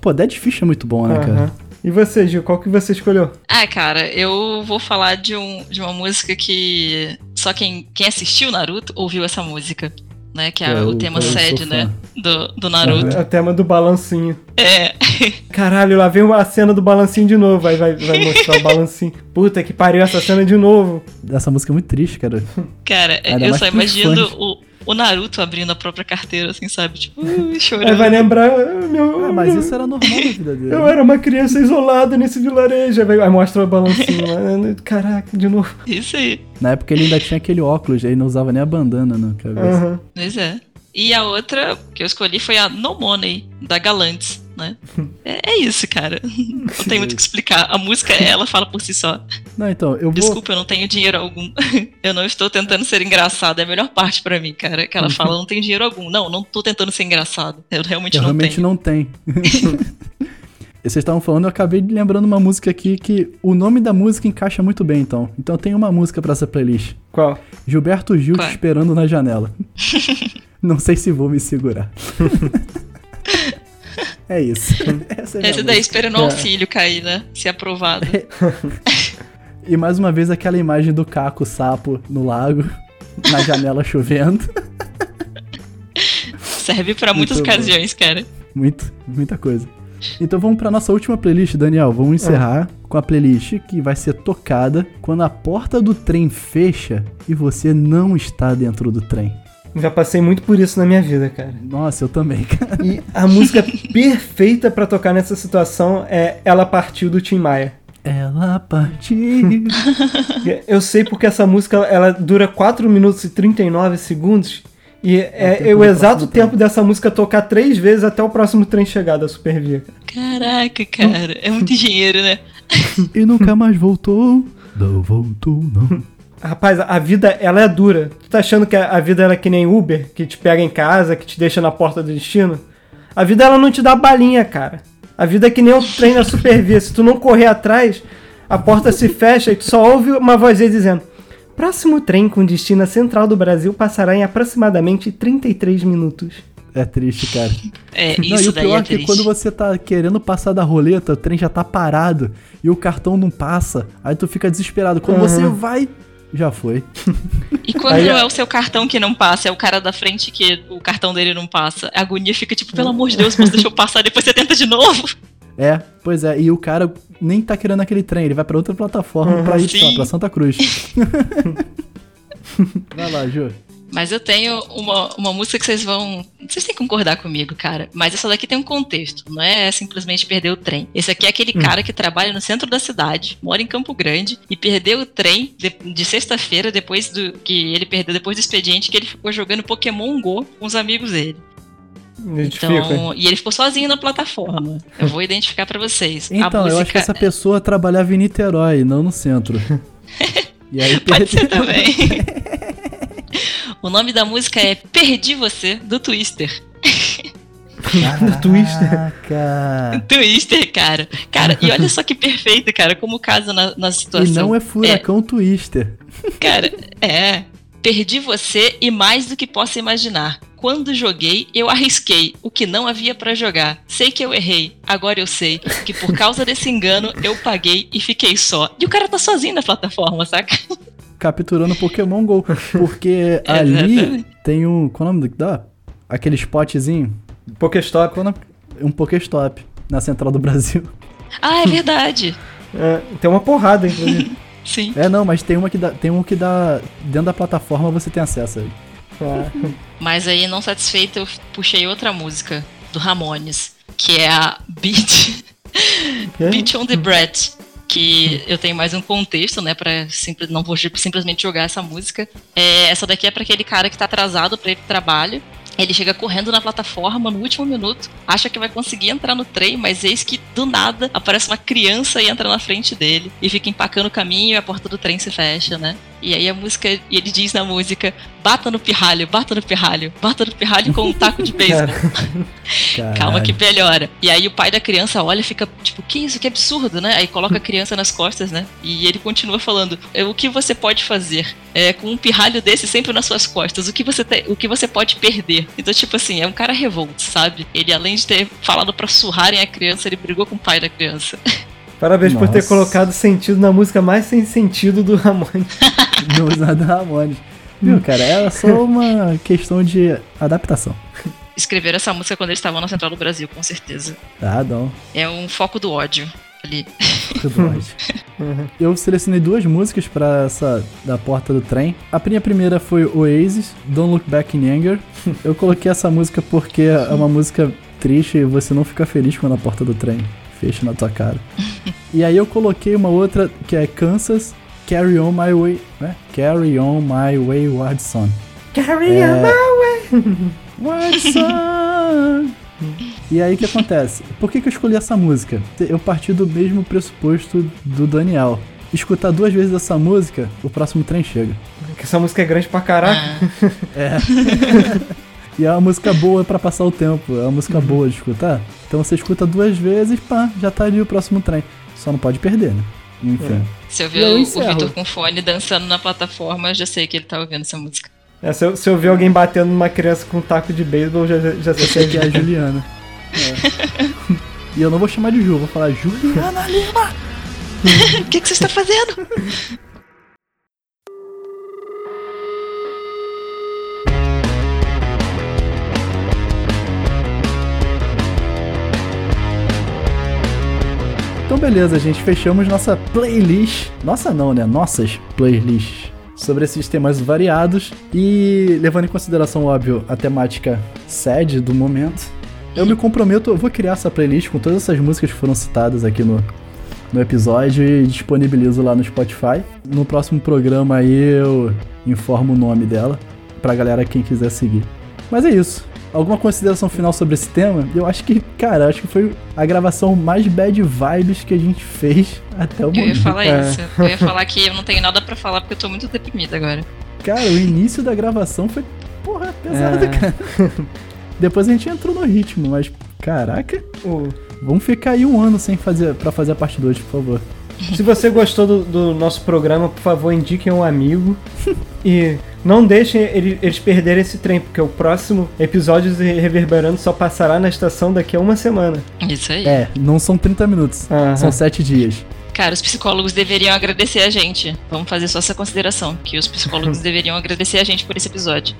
Pô, Dead Fish é muito bom, né, tempos. cara? E você, Gil, qual que você escolheu? Ah, cara, eu vou falar de, um, de uma música que só quem, quem assistiu Naruto ouviu essa música. né? Que é, É, o, tema sede, né? Do, do Naruto. É o tema do balancinho. É. Caralho, lá vem a cena do balancinho de novo. Aí vai, vai mostrar o balancinho. Puta que pariu essa cena de novo. Essa música é muito triste, cara. Cara, Ainda eu só imagino o, o Naruto abrindo a própria carteira, assim, sabe? Tipo, uh, Aí chorando. vai lembrar. ah, Meu, Ah, mas meu- isso era normal na vida dele. Eu era uma criança isolada nesse vilarejo. Aí, aí mostra o balancinho lá. Caraca, de novo. Isso aí. Na época ele ainda tinha aquele óculos, aí não usava nem a bandana na cabeça. Aham. Pois é. E a outra que eu escolhi foi a No Money, da Galantes, né? É, é isso, cara. Não tem muito o que explicar. A música, ela fala por si só. Não, então, eu vou. Desculpa, eu não tenho dinheiro algum. Eu não estou tentando ser engraçada. É a melhor parte pra mim, cara. Que ela fala, eu não tenho dinheiro algum. Não, não tô tentando ser engraçado. Eu realmente Eu não realmente tenho. não tem. Vocês estavam falando, eu acabei de lembrando uma música aqui que o nome da música encaixa muito bem, então. Então tem uma música pra essa playlist. Qual? Gilberto Gil te Qual? esperando na janela. não sei se vou me segurar. É isso. Essa é a minha Esse daí esperando o auxílio cair, né? Ser aprovado. E mais uma vez aquela imagem do Caco sapo no lago, na janela chovendo. Serve pra muitas Muito bom. ocasiões, cara. Muito, muita coisa. Então vamos pra nossa última playlist, Daniel. Vamos encerrar com a playlist que vai ser tocada quando a porta do trem fecha e você não está dentro do trem. Já passei muito por isso na minha vida, cara. Nossa, eu também, cara. E a música perfeita pra tocar nessa situação é Ela Partiu do Tim Maia. Ela partiu. Eu sei porque essa música ela dura 4 minutos e 39 segundos. E é, tempo é o exato tempo trem. dessa música tocar três vezes até o próximo trem chegar da Supervia. cara. Caraca, cara. É muito dinheiro, né? e nunca mais voltou. Não voltou, não. Rapaz, a vida ela é dura. Tu tá achando que a vida ela é que nem Uber, que te pega em casa, que te deixa na porta do destino? A vida ela não te dá balinha, cara. A vida é que nem o trem na Supervia. Se tu não correr atrás, a porta se fecha e tu só ouve uma vozinha dizendo: Próximo trem com destino à central do Brasil passará em aproximadamente 33 minutos. É triste, cara. É, Não, e isso o daí pior é é que triste. quando você tá querendo passar da roleta, o trem já tá parado e o cartão não passa, aí tu fica desesperado. Quando Uhum. você vai, já foi. E quando Aí- é o seu cartão que não passa, é o cara da frente que o cartão dele não passa. A agonia fica tipo, pelo amor de Deus, moço, deixa eu passar, depois você tenta de novo. É, pois é, e o cara nem tá querendo aquele trem, ele vai pra outra plataforma Uhum. pra ir, pra Santa Cruz. vai lá, Ju. Mas eu tenho uma, uma música que vocês vão. Vocês têm que concordar comigo, cara. Mas essa daqui tem um contexto. Não é simplesmente perder o trem. Esse aqui é aquele cara que trabalha no centro da cidade, mora em Campo Grande, e perdeu o trem de, de sexta-feira, depois do. que ele perdeu depois do expediente, que ele ficou jogando Pokémon Go com os amigos dele. Então, e ele ficou sozinho na plataforma. Eu vou identificar pra vocês. Então, a eu música acho que essa pessoa trabalhava em Niterói, não no centro. E aí Pode ser perdeu. também. o nome da música é Perdi Você, do Twister. Do Twister. Twister, cara. Cara, e olha só que perfeito, cara, como casa na, na E situação. não é furacão Twister. Cara, é. Perdi você e mais do que possa imaginar. Quando joguei, eu arrisquei o que não havia pra jogar. Sei que eu errei. Agora eu sei que por causa desse engano eu paguei e fiquei só. E o cara tá sozinho na plataforma, saca? Capturando Pokémon GO. Porque ali Exatamente. tem um. Qual é o nome do. Dá? Aquele spotzinho. Pokéstop. É? Um Pokéstop na central do Brasil. Ah, é verdade. É, tem uma porrada, inclusive. Sim. É, não, mas tem uma que dá. Tem um que dá. Dentro da plataforma você tem acesso aí. Ah, Mas aí, não satisfeito, eu puxei outra música do Ramones, que é a Beat, É? Beat on the Bread. Que eu tenho mais um contexto, né? Pra simples, não vou simplesmente jogar essa música. É, essa daqui é pra aquele cara que tá atrasado pra ir pro trabalho. Ele chega correndo na plataforma no último minuto, acha que vai conseguir entrar no trem, mas eis que do nada aparece uma criança e entra na frente dele e fica empacando o caminho e a porta do trem se fecha, né? E aí a música, e ele diz na música: bata no pirralho, bata no pirralho, bata no pirralho com um taco de beisebol. Calma que melhora. E aí o pai da criança olha e fica tipo, que isso, que absurdo, né? Aí coloca a criança nas costas, né? E ele continua falando, "É, o que você pode fazer é, com um pirralho desse sempre nas suas costas? O que você te- o que você pode perder? Então, tipo assim, é um cara revolto, sabe? Ele, além de ter falado pra surrarem a criança, ele brigou com o pai da criança. Parabéns por ter Nossa. colocado sentido na música mais sem sentido do Ramon. Não usa nada Ramones. Viu, cara? Era só uma questão de adaptação. Escreveram essa música quando eles estavam na Central do Brasil, com certeza. Ah, não. É um foco do ódio ali. Tudo ótimo. Eu selecionei duas músicas pra essa da porta do trem. A minha primeira foi Oasis, Don't Look Back in Anger. Eu coloquei essa música porque é uma música triste e você não fica feliz quando a porta do trem fecha na tua cara. E aí eu coloquei uma outra que é Kansas, Carry On My Way, né? Carry On My Wayward Son. Carry É. on my way. Wayward Son. E aí o que acontece? Por que, que eu escolhi essa música? Eu parti do mesmo pressuposto do Daniel. Escutar duas vezes essa música, o próximo trem chega. Que essa música é grande pra caraca. Ah, É. e é uma música boa pra passar o tempo. É uma música boa de escutar. Então você escuta duas vezes, pá, já tá ali o próximo trem. Só não pode perder, né? Enfim. se eu ver eu o, o. Vitor com fone dançando na plataforma, eu já sei que ele tá ouvindo essa música. É, se, eu, se eu ver alguém batendo numa criança com um taco de beisebol, já, já, sei que é a Juliana. É. E eu não vou chamar de Ju, vou falar Juliana Lima. O que, que você está fazendo? Então beleza, gente, fechamos nossa playlist. Nossa não, né? Nossas playlists. Sobre esses temas variados e levando em consideração, óbvio, a temática sad do momento. Eu me comprometo, eu vou criar essa playlist com todas essas músicas que foram citadas aqui no, no episódio e disponibilizo lá no Spotify. No próximo programa aí eu informo o nome dela pra galera quem quiser seguir. Mas é isso. Alguma consideração final sobre esse tema? Eu acho que, cara, acho que foi a gravação mais bad vibes que a gente fez até o Eu ia momento. falar É. isso. Eu ia falar que eu não tenho nada pra falar porque eu tô muito deprimida agora. Cara, o início da gravação foi, porra, pesado, É. cara. Depois a gente entrou no ritmo, mas, caraca, o- vamos ficar aí um ano sem fazer, pra fazer a parte 2, por favor. Se você gostou do, do nosso programa, por favor, indiquem um amigo. e não deixem ele- eles perderem esse trem, porque o próximo episódio de Reverberando só passará na estação daqui a uma semana. Isso aí. É, não são 30 minutos, Aham. são 7 dias. Cara, os psicólogos deveriam agradecer a gente. Vamos fazer só essa consideração, que os psicólogos deveriam agradecer a gente por esse episódio.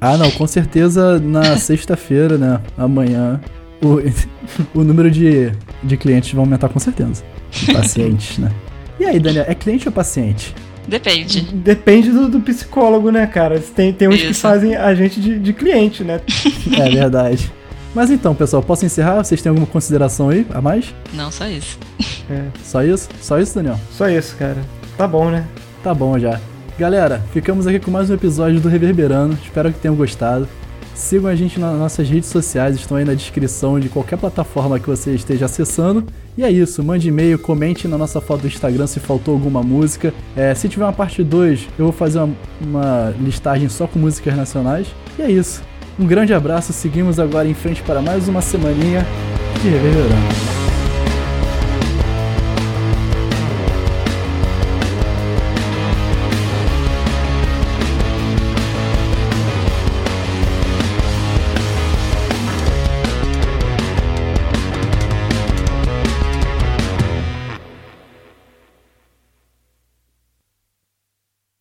Ah, não, com certeza na sexta-feira, né, amanhã, o, o número de, de clientes vai aumentar com certeza. Pacientes, né. E aí, Daniel, é cliente ou paciente? Depende. Depende do, do psicólogo, né, cara? Tem, tem uns que Isso. fazem a gente de, de cliente, né? É verdade. Mas então, pessoal, posso encerrar? Vocês têm alguma consideração aí a mais? Não só isso. Só isso? Só isso, Daniel? Só isso, cara. Tá bom, né? Tá bom já. Galera, ficamos aqui com mais um episódio do Reverberando. Espero que tenham gostado. Sigam a gente nas nossas redes sociais, estão aí na descrição de qualquer plataforma que você esteja acessando. E é isso, mande e-mail, comente na nossa foto do Instagram se faltou alguma música. É, se tiver uma parte 2, eu vou fazer uma, uma listagem só com músicas nacionais. E é isso. Um grande abraço, seguimos agora em frente para mais uma semaninha de Reverberando.